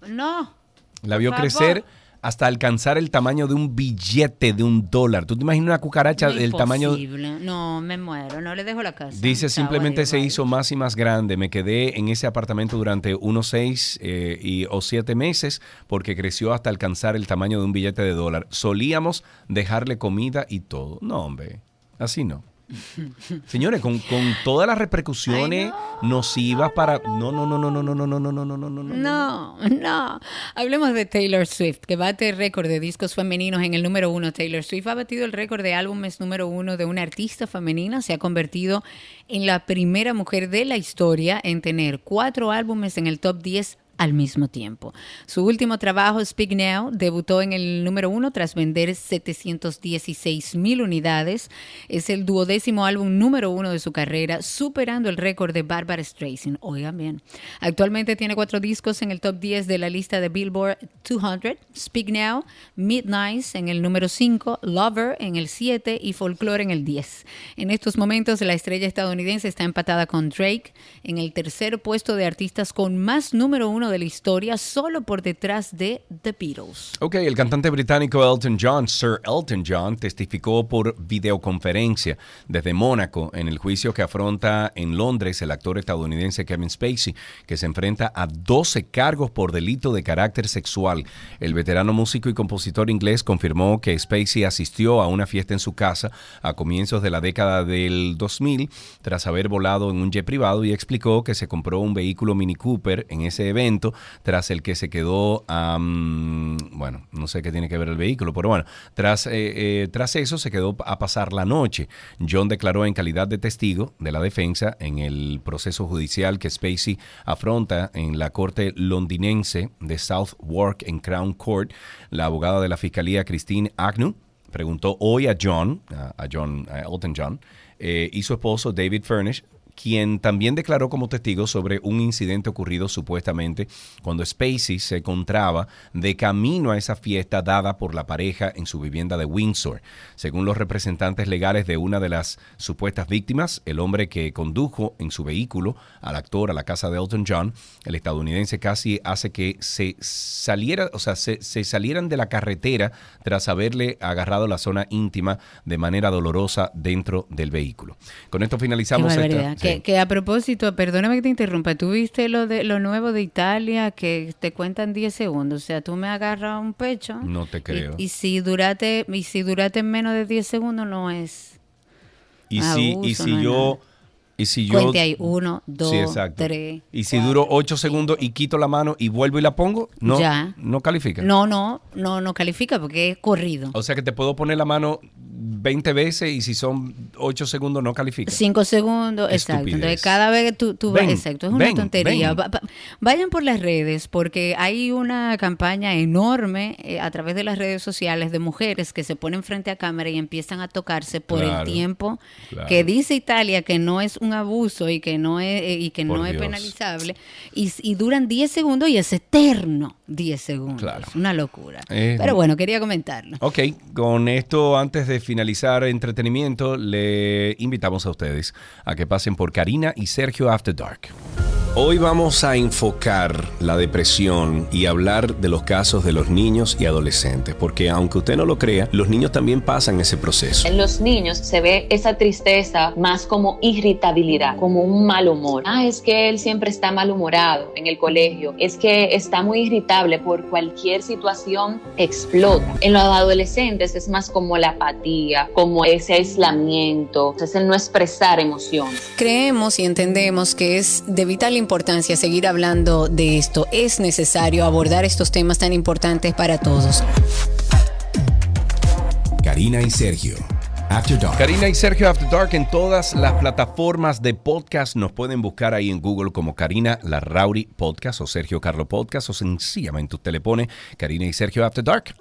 No. La vio crecer hasta alcanzar el tamaño de un billete de un dólar. ¿Tú te imaginas una cucaracha No, del tamaño? imposible. No, me muero. No le dejo la casa. Dice, simplemente se hizo más y más grande. Me quedé en ese apartamento durante unos seis eh, y, o siete meses porque creció hasta alcanzar el tamaño de un billete de dólar. Solíamos dejarle comida y todo. No, hombre, así no. Señores, con, con todas las repercusiones nocivas para... No, no, no, no, no, no, no, no, no, no, no, no, no. No, no. Hablemos de Taylor Swift, que bate el récord de discos femeninos en el número uno. Taylor Swift ha batido el récord de álbumes número uno de una artista femenina. Se ha convertido en la primera mujer de la historia en tener cuatro álbumes en el top 10 al mismo tiempo. Su último trabajo, Speak Now, debutó en el número uno tras vender 716 mil unidades. Es el duodécimo álbum número uno de su carrera, superando el récord de Barbara Streisand. Oigan bien. Actualmente tiene cuatro discos en el top 10 de la lista de Billboard 200. Speak Now, Midnight en el número 5, Lover en el 7 y Folklore en el 10. En estos momentos la estrella estadounidense está empatada con Drake en el tercer puesto de artistas con más número uno de la historia, solo por detrás de The Beatles. Ok, el cantante británico Elton John, Sir Elton John, testificó por videoconferencia desde Mónaco en el juicio que afronta en Londres el actor estadounidense Kevin Spacey, que se enfrenta a 12 cargos por delito de carácter sexual. El veterano músico y compositor inglés confirmó que Spacey asistió a una fiesta en su casa a comienzos de la década del 2000 tras haber volado en un jet privado y explicó que se compró un vehículo Mini Cooper en ese evento tras el que se quedó, bueno, no sé qué tiene que ver el vehículo, pero bueno, tras, eh, eh, tras eso se quedó a pasar la noche. John declaró en calidad de testigo de la defensa en el proceso judicial que Spacey afronta en la corte londinense de Southwark en Crown Court. La abogada de la fiscalía, Christine Agnew, preguntó hoy a John, a, a John, a Elton John, eh, y su esposo David Furnish, quien también declaró como testigo sobre un incidente ocurrido supuestamente cuando Spacey se encontraba de camino a esa fiesta dada por la pareja en su vivienda de Windsor. Según los representantes legales de una de las supuestas víctimas, el hombre que condujo en su vehículo al actor a la casa de Elton John, el estadounidense casi hace que se saliera, o sea, se, se salieran de la carretera tras haberle agarrado la zona íntima de manera dolorosa dentro del vehículo. Con esto finalizamos esta-. Que, que a propósito, perdóname que te interrumpa, ¿tú viste lo, de, lo nuevo de Italia que te cuentan 10 segundos? O sea, tú me agarras un pecho No te creo. y, y si durate y si durate menos de 10 segundos no es Y si, y si no yo. Y si yo. Cuente ahí, uno, dos, Sí, tres, Y si duro 8 segundos y quito la mano y vuelvo y la pongo, no, Ya. no califica. No, no, no, no califica porque es corrido. O sea que te puedo poner la mano 20 veces y si son 8 segundos no califica. Cinco segundos, exacto. Entonces, cada vez que tú, tú Ven, vas, exacto, es una ven, tontería. ven. Vayan por las redes porque hay una campaña enorme eh, a través de las redes sociales de mujeres que se ponen frente a cámara y empiezan a tocarse por Claro, el tiempo claro. que dice Italia que no es un abuso y que no es, eh, y que Por no es penalizable y, y duran 10 segundos y es eterno. 10 segundos. Claro. Una locura. Eh, Pero bueno, quería comentarlo. Ok, con esto, antes de finalizar entretenimiento, le invitamos a ustedes a que pasen por Karina y Sergio After Dark. Hoy vamos a enfocar la depresión y hablar de los casos de los niños y adolescentes, porque aunque usted no lo crea, los niños también pasan ese proceso. En los niños se ve esa tristeza más como irritabilidad, como un mal humor. Ah, es que él siempre está malhumorado en el colegio, es que está muy irritable por cualquier situación, explota. En los adolescentes es más como la apatía, como ese aislamiento, es el no expresar emociones. Creemos y entendemos que es de vital importancia seguir hablando de esto. Es necesario abordar estos temas tan importantes para todos. Karina y Sergio. After Dark. Karina y Sergio After Dark en todas las plataformas de podcast. Nos pueden buscar ahí en Google como Karina Larrauri Podcast o Sergio Carlo Podcast o sencillamente usted le pone Karina y Sergio After Dark.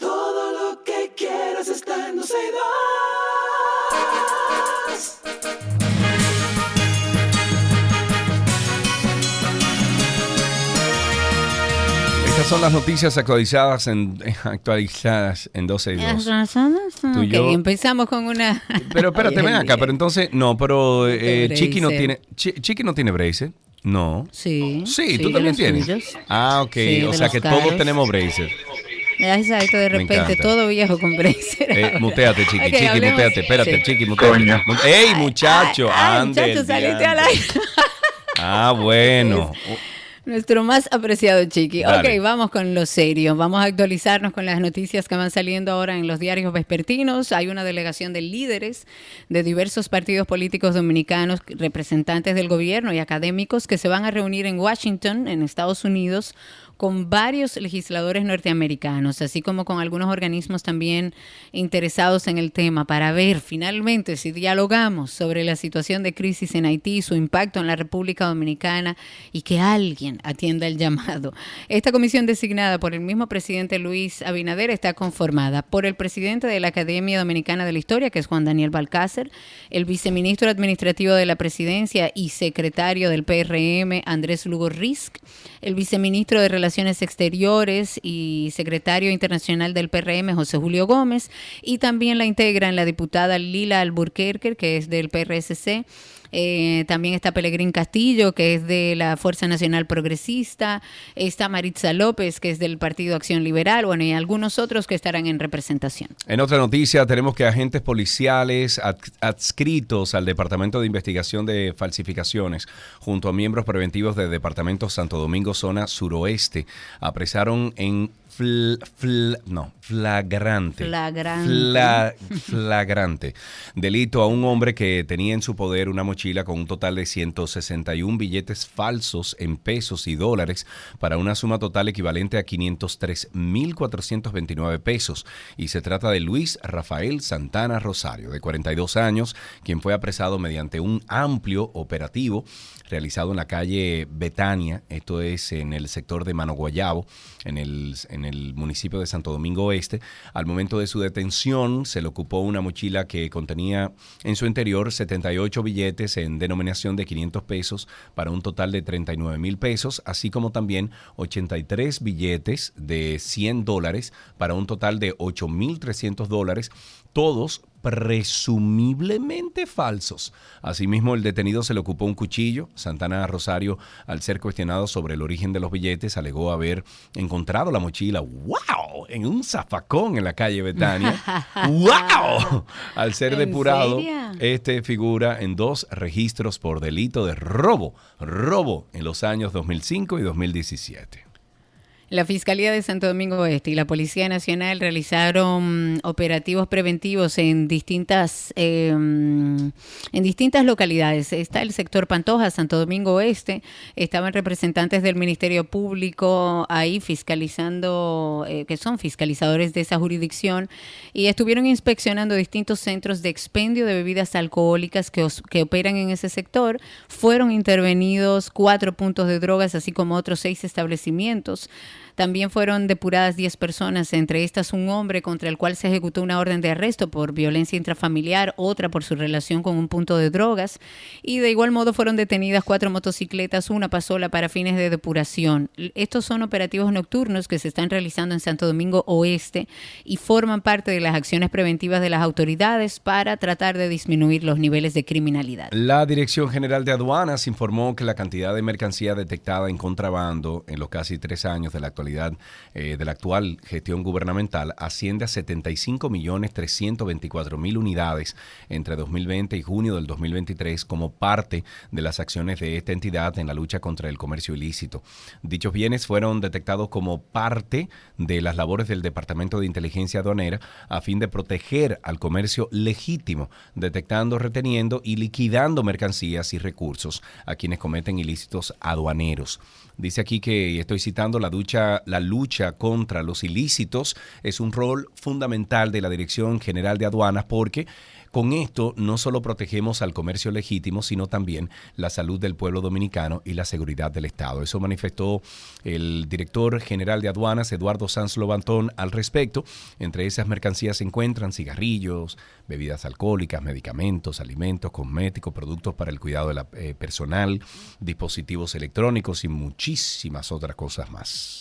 Son las noticias actualizadas en <laughs> actualizadas en 12 y 2. Tú y Ok, yo- empezamos con una... <laughs> Pero espérate, Ay, ven acá, pero entonces, no, pero eh, Chiqui no tiene, Chi- Chiqui no tiene bracer. No. Sí. Sí, tú también tienes. Ah, ok. Sí, o sea que caros. todos tenemos bracer. Ya exacto, de repente todo viejo con bracer. <laughs> Eh, muteate, Chiqui, Chiqui, hablemos- muteate. Espérate, Sí. Chiqui, muteate. Mu- ¡Ey, muchacho! Ay, ande muchacho, saliste al aire. Ah, bueno. Nuestro más apreciado chiqui. Dale. Ok, vamos con lo serio. Vamos a actualizarnos con las noticias que van saliendo ahora en los diarios vespertinos. Hay una delegación de líderes de diversos partidos políticos dominicanos, representantes del gobierno y académicos que se van a reunir en Washington, en Estados Unidos, con varios legisladores norteamericanos, así como con algunos organismos también interesados en el tema, para ver finalmente si dialogamos sobre la situación de crisis en Haití, su impacto en la República Dominicana y que alguien atienda el llamado. Esta comisión designada por el mismo presidente Luis Abinader está conformada por el presidente de la Academia Dominicana de la Historia, que es Juan Daniel Balcácer, el viceministro administrativo de la presidencia y secretario del PRM, Andrés Lugo Risk, el viceministro de Relaciones Exteriores y secretario internacional del PRM, José Julio Gómez, y también la integran la diputada Lila Alburquerque, que es del PRSC. Eh, también está Pelegrín Castillo, que es de la Fuerza Nacional Progresista. Está Maritza López, que es del Partido Acción Liberal. Bueno, y algunos otros que estarán en representación. En otra noticia, tenemos que agentes policiales ad- adscritos al Departamento de Investigación de Falsificaciones, junto a miembros preventivos del Departamento Santo Domingo, zona suroeste, apresaron en fl- fl- no, flagrante. Flagrante. Fla- flagrante. Delito a un hombre que tenía en su poder una mochila con un total de 161 billetes falsos en pesos y dólares para una suma total equivalente a 503.429 pesos. Y se trata de Luis Rafael Santana Rosario, de 42 años, quien fue apresado mediante un amplio operativo realizado en la calle Betania, esto es en el sector de Mano Guayabo, en el, en el municipio de Santo Domingo Oeste. Al momento de su detención se le ocupó una mochila que contenía en su interior 78 billetes en denominación de 500 pesos para un total de 39 mil pesos, así como también 83 billetes de 100 dólares para un total de 8 mil 300 dólares, todos presumiblemente falsos. Asimismo, el detenido se le ocupó un cuchillo. Santana Rosario, al ser cuestionado sobre el origen de los billetes, alegó haber encontrado la mochila, ¡wow!, en un zafacón en la calle Betania. <laughs> ¡Wow! Al ser ¿En depurado, serio? este figura en dos registros por delito de robo, robo en los años 2005 y 2017. La Fiscalía de Santo Domingo Oeste y la Policía Nacional realizaron mm, operativos preventivos en distintas mm, en distintas localidades. Está el sector Pantoja, Santo Domingo Oeste. Estaban representantes del Ministerio Público ahí fiscalizando, eh, que son fiscalizadores de esa jurisdicción, y estuvieron inspeccionando distintos centros de expendio de bebidas alcohólicas que, os- que operan en ese sector. Fueron intervenidos cuatro puntos de drogas, así como otros seis establecimientos. También fueron depuradas 10 personas, entre estas un hombre contra el cual se ejecutó una orden de arresto por violencia intrafamiliar, otra por su relación con un punto de drogas. Y de igual modo fueron detenidas cuatro motocicletas, una pasola para fines de depuración. Estos son operativos nocturnos que se están realizando en Santo Domingo Oeste y forman parte de las acciones preventivas de las autoridades para tratar de disminuir los niveles de criminalidad. La Dirección General de Aduanas informó que la cantidad de mercancía detectada en contrabando en los casi tres años de la eh, de la actual gestión gubernamental asciende a 75 millones 324 mil unidades entre 2020 y junio del 2023 como parte de las acciones de esta entidad en la lucha contra el comercio ilícito. Dichos bienes fueron detectados como parte de las labores del Departamento de Inteligencia Aduanera a fin de proteger al comercio legítimo, detectando, reteniendo y liquidando mercancías y recursos a quienes cometen ilícitos aduaneros. Dice aquí que, y estoy citando, la, ducha, la lucha contra los ilícitos es un rol fundamental de la Dirección General de Aduanas porque con esto no solo protegemos al comercio legítimo, sino también la salud del pueblo dominicano y la seguridad del Estado. Eso manifestó el director general de aduanas, Eduardo Sanz Lobantón, al respecto. Entre esas mercancías se encuentran cigarrillos, bebidas alcohólicas, medicamentos, alimentos, cosméticos, productos para el cuidado de la, eh, personal, dispositivos electrónicos y muchísimas otras cosas más.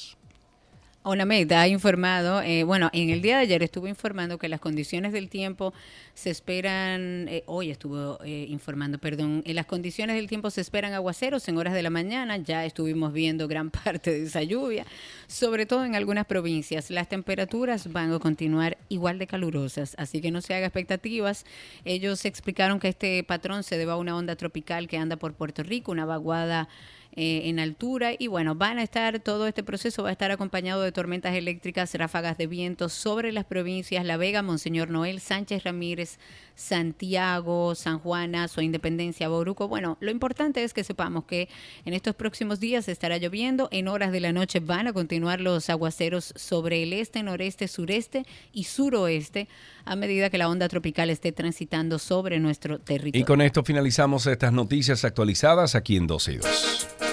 Onamed ha informado, eh, bueno, en el día de ayer estuvo informando que las condiciones del tiempo se esperan, eh, hoy estuvo eh, informando, perdón, en las condiciones del tiempo se esperan aguaceros en horas de la mañana, ya estuvimos viendo gran <laughs> parte de esa lluvia, sobre todo en algunas provincias. Las temperaturas van a continuar igual de calurosas, así que no se haga expectativas. Ellos explicaron que este patrón se debe a una onda tropical que anda por Puerto Rico, una vaguada eh, en altura. Y bueno, van a estar, todo este proceso va a estar acompañado de tormentas eléctricas, ráfagas de viento sobre las provincias. La Vega, Monseñor Noel, Sánchez Ramírez, Santiago, San Juana, su Independencia, Boruco. Bueno, lo importante es que sepamos que en estos próximos días estará lloviendo, en horas de la noche van a continuar los aguaceros sobre el este, noreste, sureste y suroeste a medida que la onda tropical esté transitando sobre nuestro territorio. Y con esto finalizamos estas noticias actualizadas aquí en 12 y 2.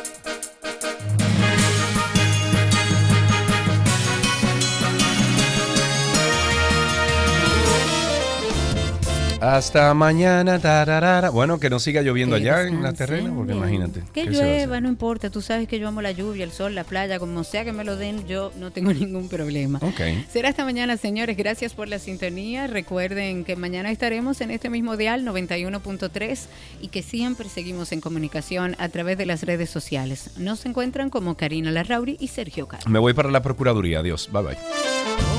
Hasta mañana. tararara. Bueno, que no siga lloviendo allá en la terrena, porque imagínate. Que llueva, no importa. Tú sabes que yo amo la lluvia, el sol, la playa, como sea que me lo den, yo no tengo <laughs> ningún problema. Ok. Será esta mañana, señores. Gracias por la sintonía. Recuerden que mañana estaremos en este mismo dial 91.3 y que siempre seguimos en comunicación a través de las redes sociales. Nos encuentran como Karina Larrauri y Sergio Carlos. Me voy para la Procuraduría. Adiós. Bye bye.